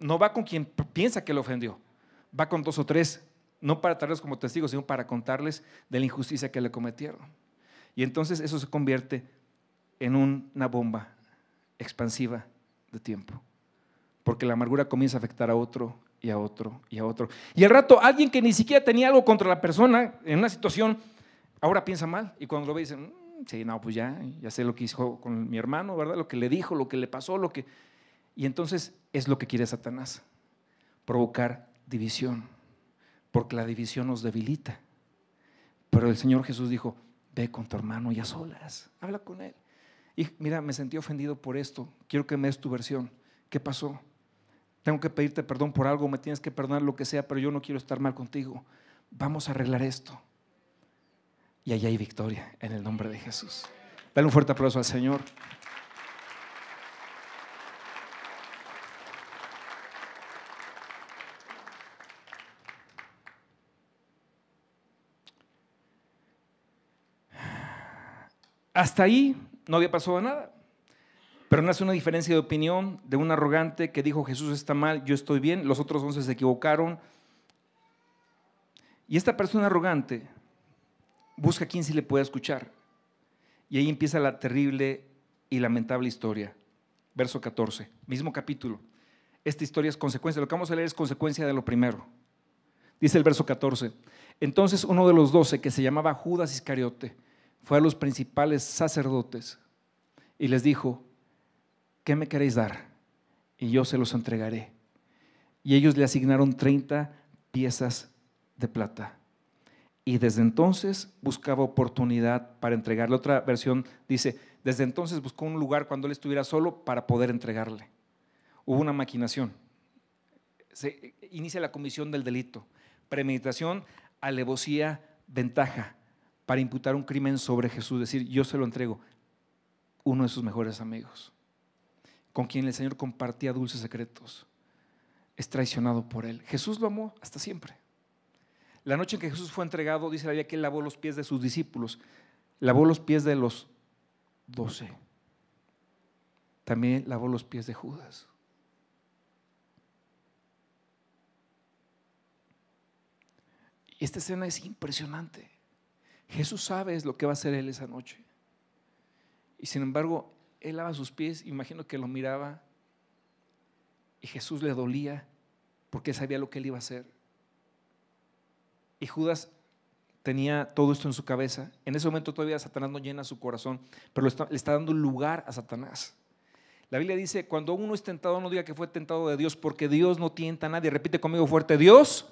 no va con quien piensa que lo ofendió, va con dos o tres, no para traerlos como testigos, sino para contarles de la injusticia que le cometieron. Y entonces eso se convierte en una bomba expansiva de tiempo porque la amargura comienza a afectar a otro y a otro y a otro. Y al rato alguien que ni siquiera tenía algo contra la persona en una situación, ahora piensa mal y cuando lo ve dice, mm, sí, no, pues ya, ya sé lo que hizo con mi hermano, ¿verdad? Lo que le dijo, lo que le pasó, lo que... Y entonces es lo que quiere Satanás, provocar división, porque la división nos debilita. Pero el Señor Jesús dijo, ve con tu hermano y a solas, habla con él. Y mira, me sentí ofendido por esto, quiero que me des tu versión. ¿Qué pasó? Tengo que pedirte perdón por algo, me tienes que perdonar lo que sea, pero yo no quiero estar mal contigo. Vamos a arreglar esto. Y allá hay victoria en el nombre de Jesús. Dale un fuerte aplauso al Señor. Hasta ahí no había pasado nada. Pero nace una diferencia de opinión de un arrogante que dijo Jesús está mal, yo estoy bien, los otros once se equivocaron. Y esta persona arrogante busca a quien sí le pueda escuchar. Y ahí empieza la terrible y lamentable historia. Verso 14, mismo capítulo. Esta historia es consecuencia, lo que vamos a leer es consecuencia de lo primero. Dice el verso 14, entonces uno de los doce que se llamaba Judas Iscariote, fue a los principales sacerdotes y les dijo, ¿qué me queréis dar? Y yo se los entregaré. Y ellos le asignaron 30 piezas de plata. Y desde entonces buscaba oportunidad para entregarle. Otra versión dice, desde entonces buscó un lugar cuando él estuviera solo para poder entregarle. Hubo una maquinación. Se inicia la comisión del delito. Premeditación, alevosía, ventaja para imputar un crimen sobre Jesús. Decir, yo se lo entrego. Uno de sus mejores amigos, con quien el Señor compartía dulces secretos, es traicionado por él. Jesús lo amó hasta siempre. La noche en que Jesús fue entregado, dice la Biblia que él lavó los pies de sus discípulos, lavó los pies de los doce. También lavó los pies de Judas. Y esta escena es impresionante. Jesús sabe lo que va a hacer él esa noche. Y sin embargo, él lava sus pies, imagino que lo miraba y Jesús le dolía porque sabía lo que él iba a hacer. Y Judas tenía todo esto en su cabeza. En ese momento todavía Satanás no llena su corazón, pero le está dando lugar a Satanás. La Biblia dice, cuando uno es tentado, no diga que fue tentado de Dios, porque Dios no tienta a nadie. Repite conmigo fuerte, Dios,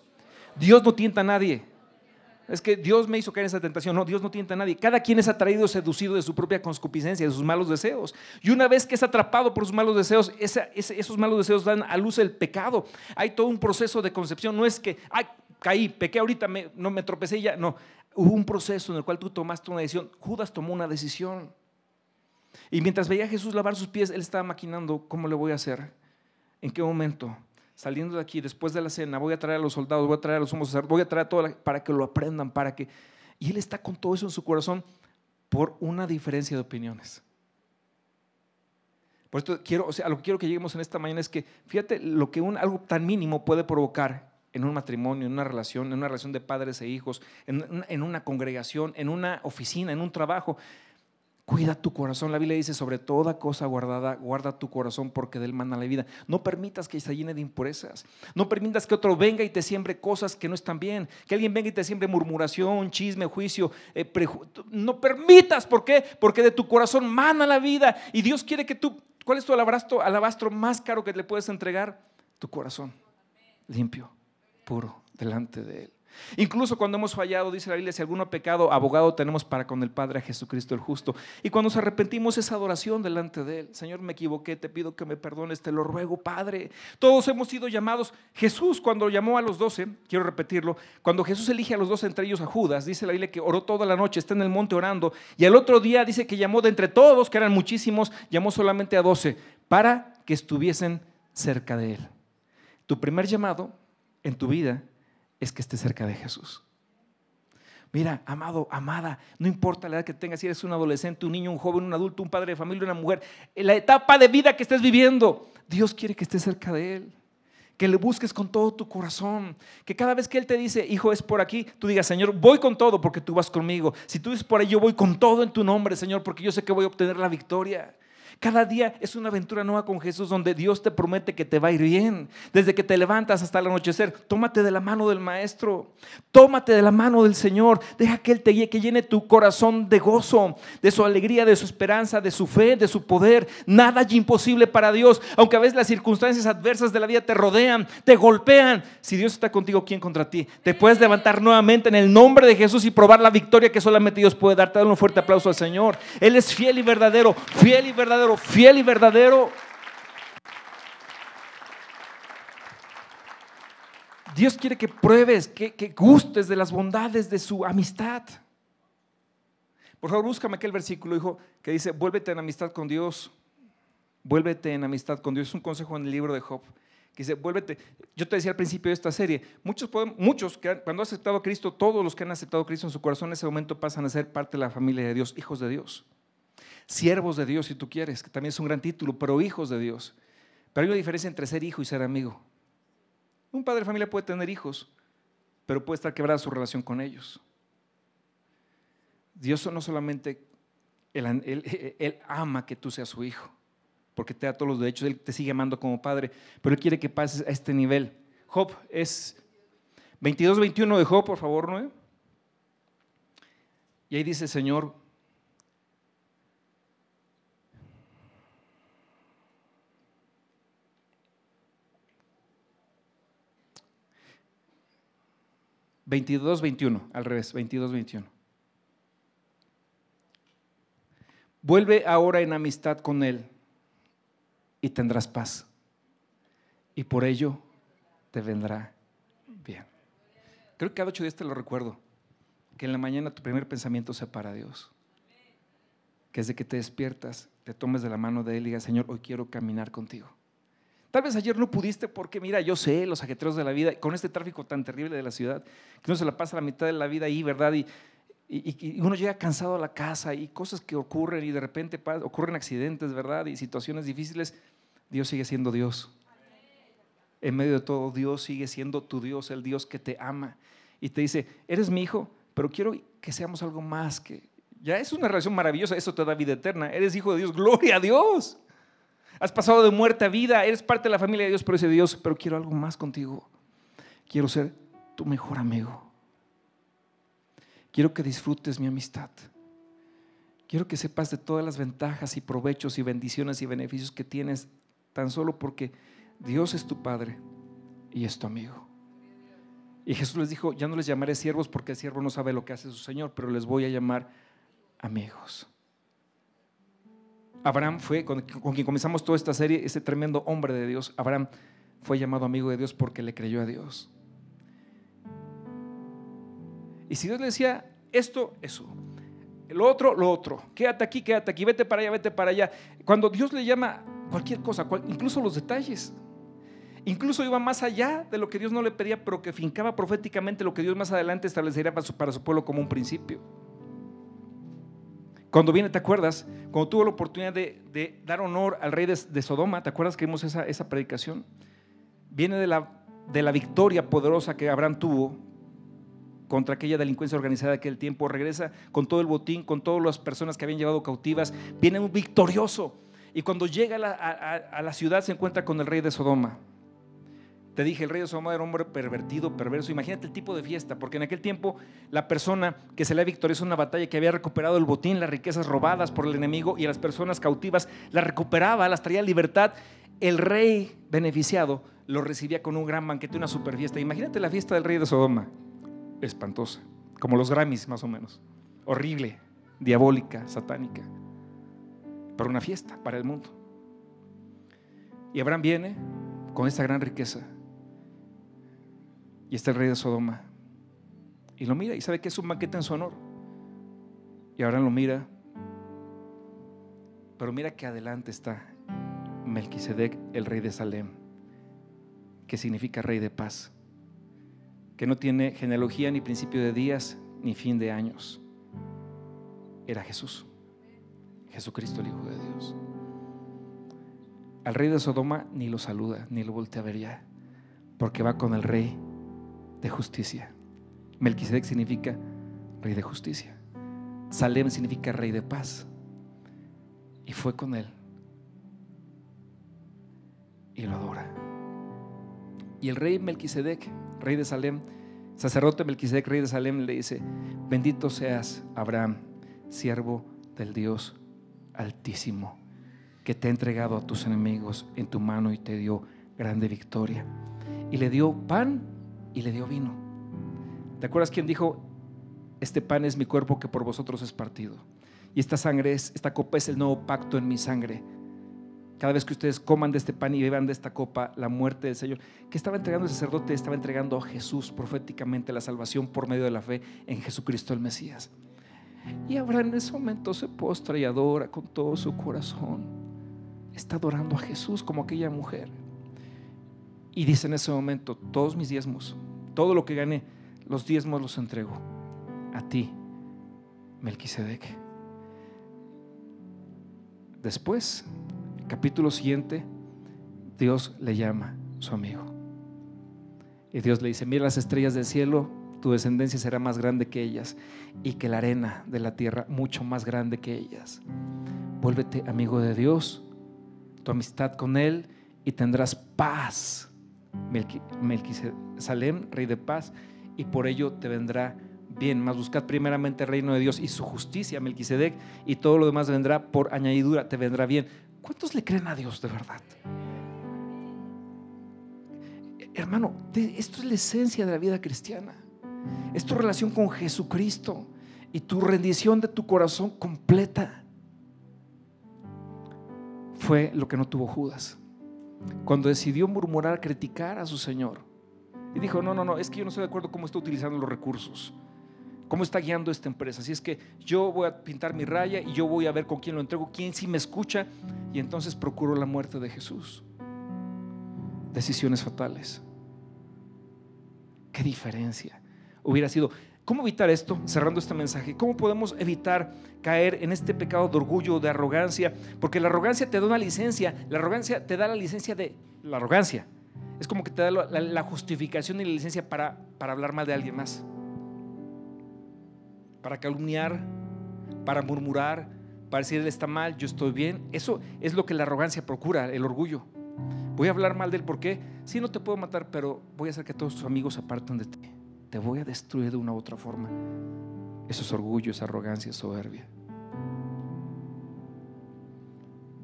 Dios no tienta a nadie. Es que Dios me hizo caer en esa tentación. No, Dios no tienta a nadie. Cada quien es atraído, seducido de su propia concupiscencia, de sus malos deseos. Y una vez que es atrapado por sus malos deseos, esos malos deseos dan a luz el pecado. Hay todo un proceso de concepción. No es que, ay, caí, pequé ahorita, no me tropecé ya. No, hubo un proceso en el cual tú tomaste una decisión. Judas tomó una decisión. Y mientras veía a Jesús lavar sus pies, él estaba maquinando, ¿cómo le voy a hacer? ¿En qué momento? Saliendo de aquí, después de la cena, voy a traer a los soldados, voy a traer a los sumos voy a traer a todo para que lo aprendan, para que... Y él está con todo eso en su corazón por una diferencia de opiniones. Por esto quiero, o sea, lo que quiero que lleguemos en esta mañana es que, fíjate, lo que un, algo tan mínimo puede provocar en un matrimonio, en una relación, en una relación de padres e hijos, en una congregación, en una oficina, en un trabajo. Cuida tu corazón. La Biblia dice, sobre toda cosa guardada, guarda tu corazón porque del mana la vida. No permitas que se llene de impurezas. No permitas que otro venga y te siembre cosas que no están bien. Que alguien venga y te siembre murmuración, chisme, juicio. Eh, no permitas. ¿Por qué? Porque de tu corazón mana la vida. Y Dios quiere que tú... ¿Cuál es tu alabastro, alabastro más caro que le puedes entregar? Tu corazón. Limpio, puro, delante de Él. Incluso cuando hemos fallado, dice la Biblia, si alguno ha pecado, abogado tenemos para con el Padre a Jesucristo el justo. Y cuando nos arrepentimos es adoración delante de Él. Señor, me equivoqué, te pido que me perdones, te lo ruego, Padre. Todos hemos sido llamados. Jesús cuando llamó a los doce, quiero repetirlo, cuando Jesús elige a los doce, entre ellos a Judas, dice la Biblia que oró toda la noche, está en el monte orando. Y al otro día dice que llamó de entre todos, que eran muchísimos, llamó solamente a doce, para que estuviesen cerca de Él. Tu primer llamado en tu vida es que esté cerca de Jesús. Mira, amado, amada, no importa la edad que tengas, si eres un adolescente, un niño, un joven, un adulto, un padre de familia, una mujer, en la etapa de vida que estés viviendo, Dios quiere que estés cerca de Él, que le busques con todo tu corazón, que cada vez que Él te dice, hijo, es por aquí, tú digas, Señor, voy con todo porque tú vas conmigo. Si tú dices por ahí, yo voy con todo en tu nombre, Señor, porque yo sé que voy a obtener la victoria. Cada día es una aventura nueva con Jesús donde Dios te promete que te va a ir bien. Desde que te levantas hasta el anochecer, tómate de la mano del Maestro, tómate de la mano del Señor. Deja que Él te guíe, que llene tu corazón de gozo, de su alegría, de su esperanza, de su fe, de su poder. Nada es imposible para Dios. Aunque a veces las circunstancias adversas de la vida te rodean, te golpean. Si Dios está contigo, ¿quién contra ti? Te puedes levantar nuevamente en el nombre de Jesús y probar la victoria que solamente Dios puede darte. Dale un fuerte aplauso al Señor. Él es fiel y verdadero, fiel y verdadero fiel y verdadero. Dios quiere que pruebes, que, que, gustes de las bondades de su amistad. Por favor, búscame aquel versículo, hijo, que dice, vuélvete en amistad con Dios. Vuélvete en amistad con Dios. Es un consejo en el libro de Job. Que dice, vuélvete. Yo te decía al principio de esta serie, muchos, muchos que cuando han aceptado a Cristo, todos los que han aceptado a Cristo en su corazón en ese momento pasan a ser parte de la familia de Dios, hijos de Dios siervos de Dios, si tú quieres, que también es un gran título, pero hijos de Dios. Pero hay una diferencia entre ser hijo y ser amigo. Un padre de familia puede tener hijos, pero puede estar quebrada su relación con ellos. Dios no solamente, él, ama que tú seas su hijo, porque te da todos los derechos, Él te sigue amando como padre, pero Él quiere que pases a este nivel. Job es 22-21 de Job, por favor, ¿no? Y ahí dice, Señor, 22, 21, al revés, 22, 21. Vuelve ahora en amistad con Él y tendrás paz. Y por ello te vendrá bien. Creo que cada ocho días te lo recuerdo, que en la mañana tu primer pensamiento sea para Dios. Que es de que te despiertas, te tomes de la mano de Él y digas, Señor, hoy quiero caminar contigo. Tal vez ayer no pudiste porque, mira, yo sé los ajetreos de la vida, con este tráfico tan terrible de la ciudad, que uno se la pasa la mitad de la vida ahí, ¿verdad? Y, y, uno llega cansado a la casa y cosas que ocurren y de repente ocurren accidentes, ¿verdad? Y situaciones difíciles, Dios sigue siendo Dios. En medio de todo, Dios sigue siendo tu Dios, el Dios que te ama. Y te dice, eres mi hijo, pero quiero que seamos algo más que... Ya es una relación maravillosa, eso te da vida eterna. Eres hijo de Dios, gloria a Dios. Has pasado de muerte a vida, eres parte de la familia de Dios, pero ese Dios, pero quiero algo más contigo. Quiero ser tu mejor amigo. Quiero que disfrutes mi amistad. Quiero que sepas de todas las ventajas y provechos y bendiciones y beneficios que tienes tan solo porque Dios es tu Padre y es tu amigo. Y Jesús les dijo, ya no les llamaré siervos porque el siervo no sabe lo que hace su Señor, pero les voy a llamar amigos. Abraham fue, con, quien comenzamos toda esta serie, ese tremendo hombre de Dios. Abraham fue llamado amigo de Dios porque le creyó a Dios. Y si Dios le decía esto, eso, lo otro, lo otro, quédate aquí, quédate aquí, vete para allá, vete para allá. Cuando Dios le llama cualquier cosa, incluso los detalles, incluso iba más allá de lo que Dios no le pedía, pero que fincaba proféticamente lo que Dios más adelante establecería para su, para su pueblo como un principio. Cuando viene, ¿te acuerdas? Cuando tuvo la oportunidad de, dar honor al rey de, Sodoma, ¿te acuerdas que vimos esa, predicación? Viene de la, de la victoria poderosa que Abraham tuvo contra aquella delincuencia organizada de aquel tiempo, regresa con todo el botín, con todas las personas que habían llevado cautivas, viene un victorioso. Y cuando llega a la, ciudad se encuentra con el rey de Sodoma. Te dije, el rey de Sodoma era un hombre pervertido, perverso. Imagínate el tipo de fiesta, porque en aquel tiempo la persona que se le victorioso en una batalla, que había recuperado el botín, las riquezas robadas por el enemigo y a las personas cautivas, las recuperaba, las traía a libertad. El rey beneficiado lo recibía con un gran banquete, una super fiesta. Imagínate la fiesta del rey de Sodoma espantosa, como los Grammys más o menos, horrible, diabólica, satánica, para una fiesta, para el mundo. Y Abraham viene con esta gran riqueza y está el rey de Sodoma y lo mira y sabe que es un banquete en su honor. Y Abraham lo mira, pero mira que adelante está Melquisedec, el rey de Salem, que significa rey de paz que no tiene genealogía ni principio de días ni fin de años. Era Jesús, Jesucristo el Hijo de Dios. Al rey de Sodoma ni lo saluda, ni lo voltea a ver ya, porque va con el rey de justicia. Melquisedec significa rey de justicia. Salem significa rey de paz. Y fue con él. Y lo adora. Y el rey Melquisedec rey de Salem, sacerdote Melquisedec, rey de Salem, le dice, bendito seas, Abraham, siervo del Dios Altísimo, que te ha entregado a tus enemigos en tu mano y te dio grande victoria. Y le dio pan y le dio vino. ¿Te acuerdas quién dijo, este pan es mi cuerpo que por vosotros es partido? Y esta sangre es, esta copa es el nuevo pacto en mi sangre cada vez que ustedes coman de este pan y beban de esta copa, la muerte del Señor. que estaba entregando el sacerdote? Estaba entregando a Jesús proféticamente la salvación por medio de la fe en Jesucristo el Mesías. Y Abraham en ese momento se postra y adora con todo su corazón. Está adorando a Jesús como aquella mujer. Y dice en ese momento, todos mis diezmos, todo lo que gane, los diezmos los entrego a ti, Melquisedec. Después capítulo siguiente, Dios le llama su amigo. Y Dios le dice, mira las estrellas del cielo, tu descendencia será más grande que ellas y que la arena de la tierra mucho más grande que ellas. Vuélvete amigo de Dios, tu amistad con Él y tendrás paz. Melquisalem, rey de paz, y por ello te vendrá bien. Más buscad primeramente el reino de Dios y su justicia, Melquisedec, y todo lo demás vendrá por añadidura, te vendrá bien. ¿Cuántos le creen a Dios de verdad? Hermano, esto es la esencia de la vida cristiana. Es tu relación con Jesucristo y tu rendición de tu corazón completa. Fue lo que no tuvo Judas. Cuando decidió murmurar, criticar a su Señor. Y dijo, no, no, no, es que yo no estoy de acuerdo cómo está utilizando los recursos. ¿Cómo está guiando esta empresa? Así es que yo voy a pintar mi raya y yo voy a ver con quién lo entrego, quién sí me escucha. Y entonces procuro la muerte de Jesús. Decisiones fatales. ¿Qué diferencia? Hubiera sido, ¿cómo evitar esto? Cerrando este mensaje, ¿cómo podemos evitar caer en este pecado de orgullo, de arrogancia? Porque la arrogancia te da una licencia, la arrogancia te da la licencia de la arrogancia. Es como que te da la, justificación y la licencia para, para hablar mal de alguien más para calumniar, para murmurar, para decir él está mal, yo estoy bien. Eso es lo que la arrogancia procura, el orgullo. Voy a hablar mal de él, ¿por qué? Sí, no te puedo matar, pero voy a hacer que todos tus amigos aparten de ti. Te voy a destruir de una u otra forma. Eso es orgullo, es arrogancia, soberbia.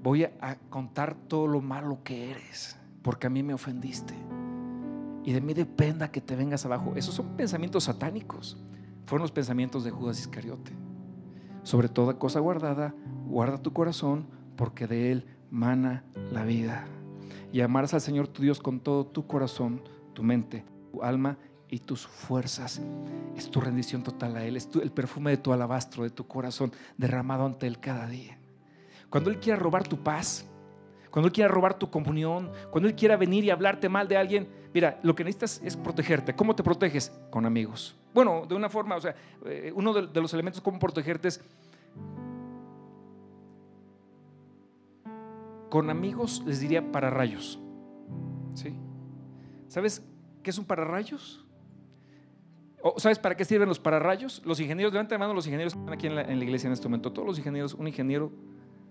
Voy a contar todo lo malo que eres, porque a mí me ofendiste. Y de mí dependa que te vengas abajo. Esos son pensamientos satánicos. Fueron los pensamientos de Judas Iscariote. Sobre toda cosa guardada, guarda tu corazón, porque de él mana la vida. Y amarás al Señor tu Dios con todo tu corazón, tu mente, tu alma y tus fuerzas. Es tu rendición total a Él, es el perfume de tu alabastro, de tu corazón, derramado ante Él cada día. Cuando Él quiera robar tu paz, cuando Él quiera robar tu comunión, cuando Él quiera venir y hablarte mal de alguien, mira, lo que necesitas es protegerte. ¿Cómo te proteges? Con amigos. Bueno, de una forma, o sea, eh, uno de, los elementos cómo protegerte es con amigos, les diría pararrayos. ¿Sí? ¿Sabes qué es un pararrayos? ¿Sabes para qué sirven los pararrayos? Los ingenieros, levanta la mano los ingenieros están aquí en la, iglesia en este momento. Todos los ingenieros, un ingeniero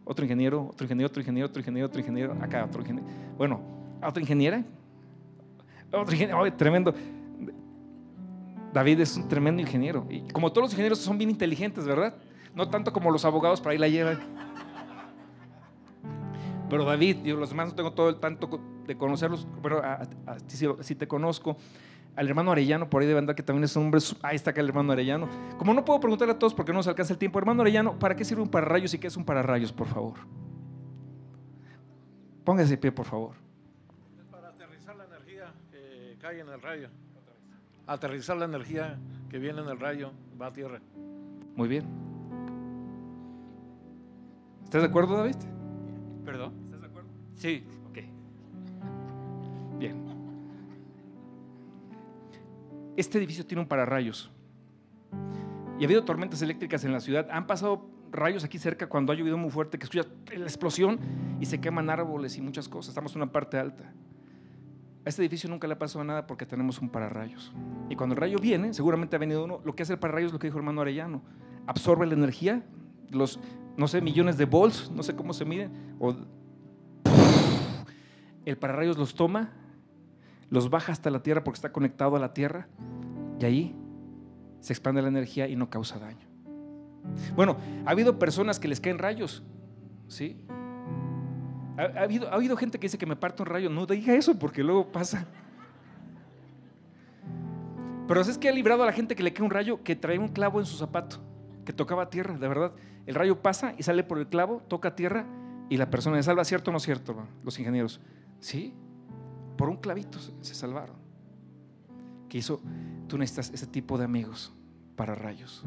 otro ingeniero, otro ingeniero, otro ingeniero, otro ingeniero, otro ingeniero, acá otro ingeniero. Bueno, otra ingeniera, otro ingeniero, tremendo. David es un tremendo ingeniero. Y como todos los ingenieros son bien inteligentes, ¿verdad? No tanto como los abogados, por ahí la llevan. Pero David, yo los demás no tengo todo el tanto de conocerlos, pero a, si te conozco al hermano Arellano, por ahí debe andar, que también es un hombre. Ahí está acá el hermano Arellano. Como no puedo preguntarle a todos porque no nos alcanza el tiempo, hermano Arellano, ¿para qué sirve un pararrayos y qué es un pararrayos, por favor? Póngase de pie, por favor. Es para aterrizar la energía que cae en el rayo. Aterrizar la energía que viene en el rayo, va a tierra. Muy bien. ¿Estás de acuerdo, David? ¿Perdón? ¿Estás de acuerdo? Sí. Ok. Bien. Este edificio tiene un pararrayos. Y ha habido tormentas eléctricas en la ciudad. Han pasado rayos aquí cerca cuando ha llovido muy fuerte, que escucha la explosión y se queman árboles y muchas cosas. Estamos en una parte alta. A este edificio nunca le ha pasado nada porque tenemos un pararrayos. Y cuando el rayo viene, seguramente ha venido uno. Lo que hace el pararrayos es lo que dijo el hermano Arellano. Absorbe la energía, los, no sé, millones de volts, no sé cómo se miden. O, el pararrayos los toma los baja hasta la tierra porque está conectado a la tierra y ahí se expande la energía y no causa daño. Bueno, ha habido personas que les caen rayos, ¿sí? Ha, habido, ha habido gente que dice que me parto un rayo, no diga eso porque luego pasa. Pero es que ha librado a la gente que le cae un rayo que trae un clavo en su zapato, que tocaba tierra, de verdad. El rayo pasa y sale por el clavo, toca tierra y la persona se salva, ¿cierto o no cierto? Los ingenieros. Sí, por un clavito se salvaron. Que hizo, tú necesitas ese tipo de amigos para rayos.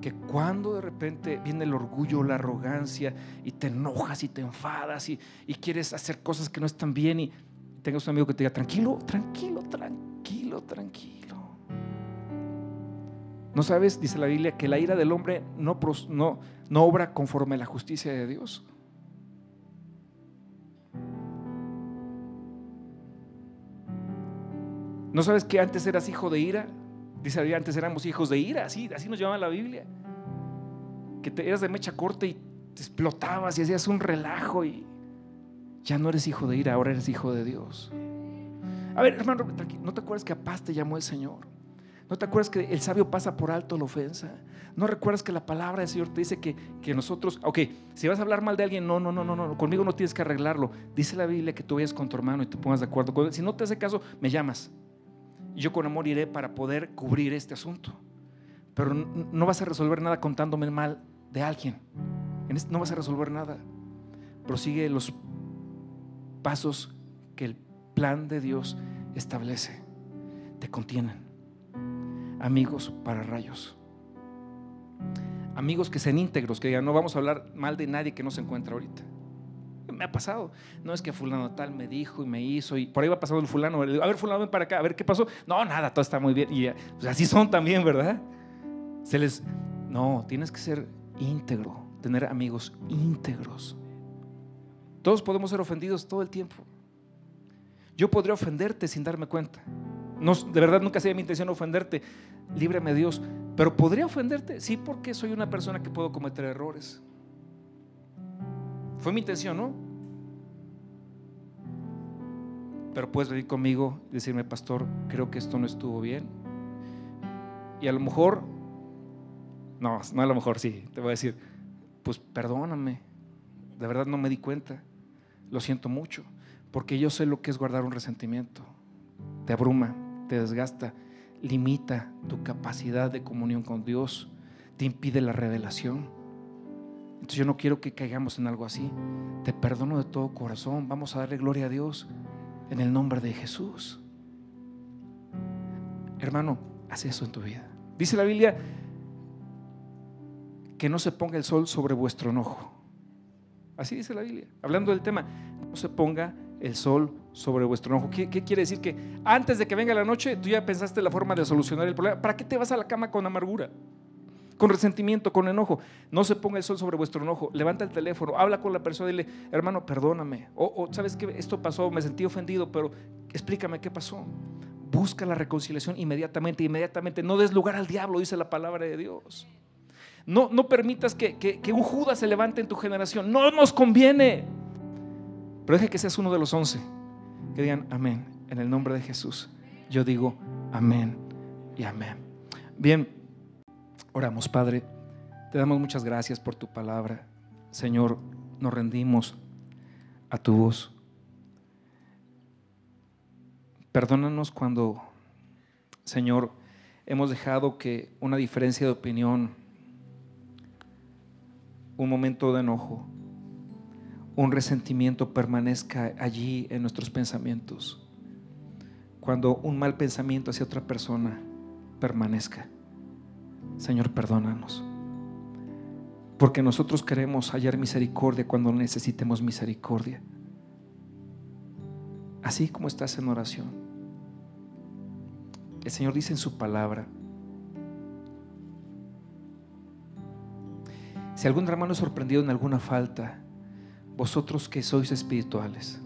Que cuando de repente viene el orgullo, la arrogancia y te enojas y te enfadas y, quieres hacer cosas que no están bien y tengas un amigo que te diga, tranquilo, tranquilo, tranquilo, tranquilo. ¿No sabes, dice la Biblia, que la ira del hombre no, no, no obra conforme a la justicia de Dios? ¿No sabes que antes eras hijo de ira? Dice antes éramos hijos de ira, así, así nos llamaba la Biblia. Que te, eras de mecha corta y te explotabas y hacías un relajo y ya no eres hijo de ira, ahora eres hijo de Dios. A ver, hermano, ¿no te acuerdas que a paz te llamó el Señor? ¿No te acuerdas que el sabio pasa por alto la ofensa? ¿No recuerdas que la palabra del Señor te dice que, que, nosotros, ok, si vas a hablar mal de alguien, no, no, no, no, no, conmigo no tienes que arreglarlo. Dice la Biblia que tú vayas con tu hermano y te pongas de acuerdo. Si no te hace caso, me llamas yo con amor iré para poder cubrir este asunto. Pero no vas a resolver nada contándome el mal de alguien. No vas a resolver nada. Prosigue los pasos que el plan de Dios establece. Te contienen. Amigos para rayos. Amigos que sean íntegros, que digan, no vamos a hablar mal de nadie que no se encuentra ahorita. Me ha pasado. No es que fulano tal me dijo y me hizo y por ahí va pasando el fulano. A ver, fulano, ven para acá, a ver qué pasó. No, nada, todo está muy bien. Y pues así son también, ¿verdad? Se les... No, tienes que ser íntegro, tener amigos íntegros. Todos podemos ser ofendidos todo el tiempo. Yo podría ofenderte sin darme cuenta. No, de verdad nunca sería mi intención ofenderte. Líbrame Dios. Pero podría ofenderte, sí, porque soy una persona que puedo cometer errores. Fue mi intención, ¿no? Pero puedes venir conmigo y decirme, pastor, creo que esto no estuvo bien. Y a lo mejor, no, no a lo mejor sí, te voy a decir, pues perdóname, de verdad no me di cuenta, lo siento mucho, porque yo sé lo que es guardar un resentimiento, te abruma, te desgasta, limita tu capacidad de comunión con Dios, te impide la revelación. Entonces yo no quiero que caigamos en algo así. Te perdono de todo corazón. Vamos a darle gloria a Dios en el nombre de Jesús. Hermano, haz eso en tu vida. Dice la Biblia que no se ponga el sol sobre vuestro enojo. Así dice la Biblia. Hablando del tema, no se ponga el sol sobre vuestro enojo. ¿Qué, quiere decir? Que antes de que venga la noche, tú ya pensaste la forma de solucionar el problema. ¿Para qué te vas a la cama con amargura? Con resentimiento, con enojo. No se ponga el sol sobre vuestro enojo. Levanta el teléfono, habla con la persona y dile, hermano, perdóname. O, sabes que esto pasó, me sentí ofendido, pero explícame qué pasó. Busca la reconciliación inmediatamente, inmediatamente. No des lugar al diablo, dice la palabra de Dios. No, no permitas que, que un Judas se levante en tu generación. No nos conviene. Pero deje que seas uno de los once que digan amén. En el nombre de Jesús, yo digo amén y amén. Bien, oramos, Padre. Te damos muchas gracias por tu palabra. Señor, nos rendimos a tu voz. Perdónanos cuando, Señor, hemos dejado que una diferencia de opinión, un momento de enojo, un resentimiento permanezca allí en nuestros pensamientos. Cuando un mal pensamiento hacia otra persona permanezca. Señor, perdónanos. Porque nosotros queremos hallar misericordia cuando necesitemos misericordia. Así como estás en oración. El Señor dice en su palabra, si algún hermano es sorprendido en alguna falta, vosotros que sois espirituales,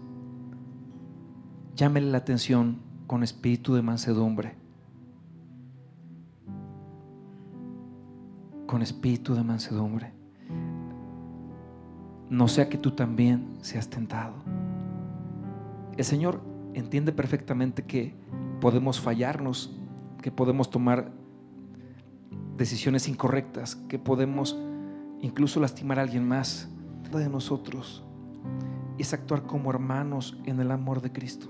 llámele la atención con espíritu de mansedumbre. Con espíritu de mansedumbre. No sea que tú también seas tentado. El Señor entiende perfectamente que podemos fallarnos, que podemos tomar decisiones incorrectas, que podemos incluso lastimar a alguien más de nosotros es actuar como hermanos en el amor de Cristo.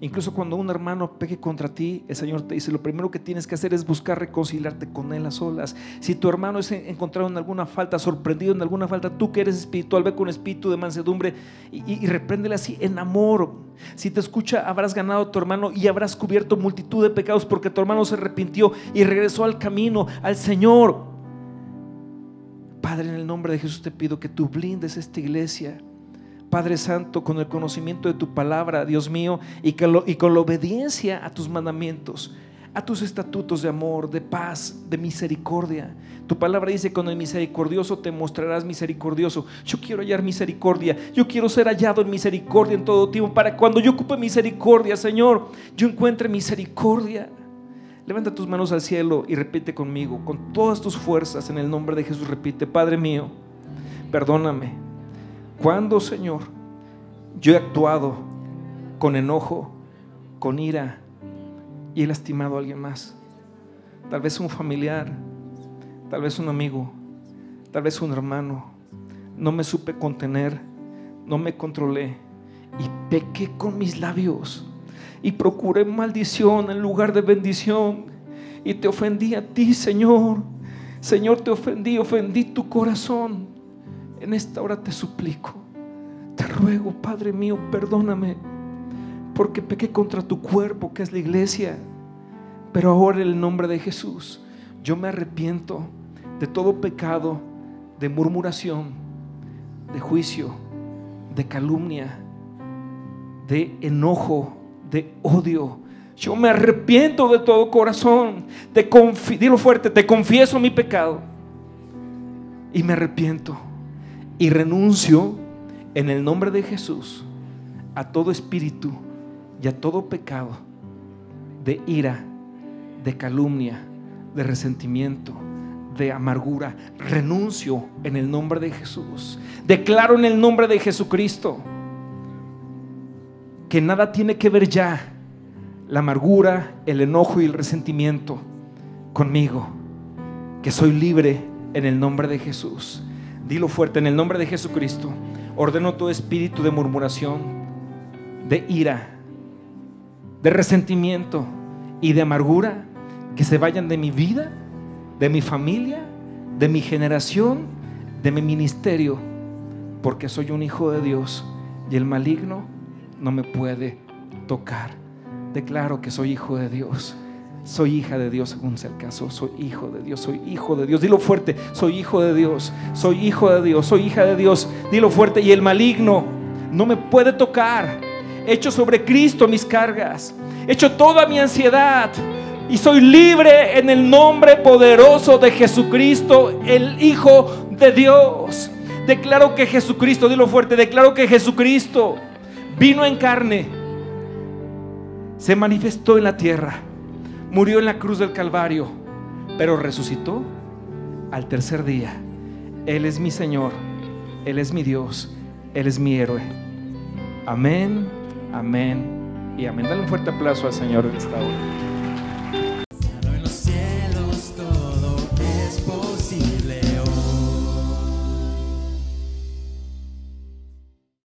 Incluso cuando un hermano pegue contra ti, el Señor te dice, lo primero que tienes que hacer es buscar reconciliarte con Él a solas. Si tu hermano es encontrado en alguna falta, sorprendido en alguna falta, tú que eres espiritual, ve con espíritu de mansedumbre y, y repréndele así en amor. Si te escucha, habrás ganado a tu hermano y habrás cubierto multitud de pecados porque tu hermano se arrepintió y regresó al camino, al Señor. Padre, en el nombre de Jesús te pido que tú blindes esta iglesia. Padre Santo, con el conocimiento de tu palabra, Dios mío, y, y con la obediencia a tus mandamientos, a tus estatutos de amor, de paz, de misericordia. Tu palabra dice, con el misericordioso te mostrarás misericordioso. Yo quiero hallar misericordia. Yo quiero ser hallado en misericordia en todo tiempo. Para cuando yo ocupe misericordia, Señor, yo encuentre misericordia. Levanta tus manos al cielo y repite conmigo, con todas tus fuerzas, en el nombre de Jesús, repite, Padre mío, perdóname. Cuando, Señor, yo he actuado con enojo, con ira y he lastimado a alguien más, tal vez un familiar, tal vez un amigo, tal vez un hermano, no me supe contener, no me controlé y pequé con mis labios y procuré maldición en lugar de bendición y te ofendí a ti, Señor. Señor, te ofendí, ofendí tu corazón. En esta hora te suplico, te ruego, Padre mío, perdóname, porque pequé contra tu cuerpo, que es la iglesia. Pero ahora en el nombre de Jesús, yo me arrepiento de todo pecado, de murmuración, de juicio, de calumnia, de enojo, de odio. Yo me arrepiento de todo corazón. Dilo fuerte, te confieso mi pecado. Y me arrepiento. Y renuncio en el nombre de Jesús a todo espíritu y a todo pecado de ira, de calumnia, de resentimiento, de amargura. Renuncio en el nombre de Jesús. Declaro en el nombre de Jesucristo que nada tiene que ver ya la amargura, el enojo y el resentimiento conmigo. Que soy libre en el nombre de Jesús. Dilo fuerte, en el nombre de Jesucristo. Ordeno todo espíritu de murmuración, de ira, de resentimiento y de amargura que se vayan de mi vida, de mi familia, de mi generación, de mi ministerio, porque soy un hijo de Dios y el maligno no me puede tocar. Declaro que soy hijo de Dios. Soy hija de Dios según sea el caso. Soy hijo de Dios. Soy hijo de Dios. Dilo fuerte. Soy hijo de Dios. Soy hijo de Dios. Soy hija de Dios. Dilo fuerte. Y el maligno no me puede tocar. hecho sobre Cristo mis cargas. hecho toda mi ansiedad. Y soy libre en el nombre poderoso de Jesucristo, el Hijo de Dios. Declaro que Jesucristo, dilo fuerte, declaro que Jesucristo vino en carne, se manifestó en la tierra, murió en la cruz del Calvario, pero resucitó al tercer día. Él es mi Señor, Él es mi Dios, Él es mi héroe. Amén, amén y amén. Dale un fuerte aplauso al Señor en esta hora.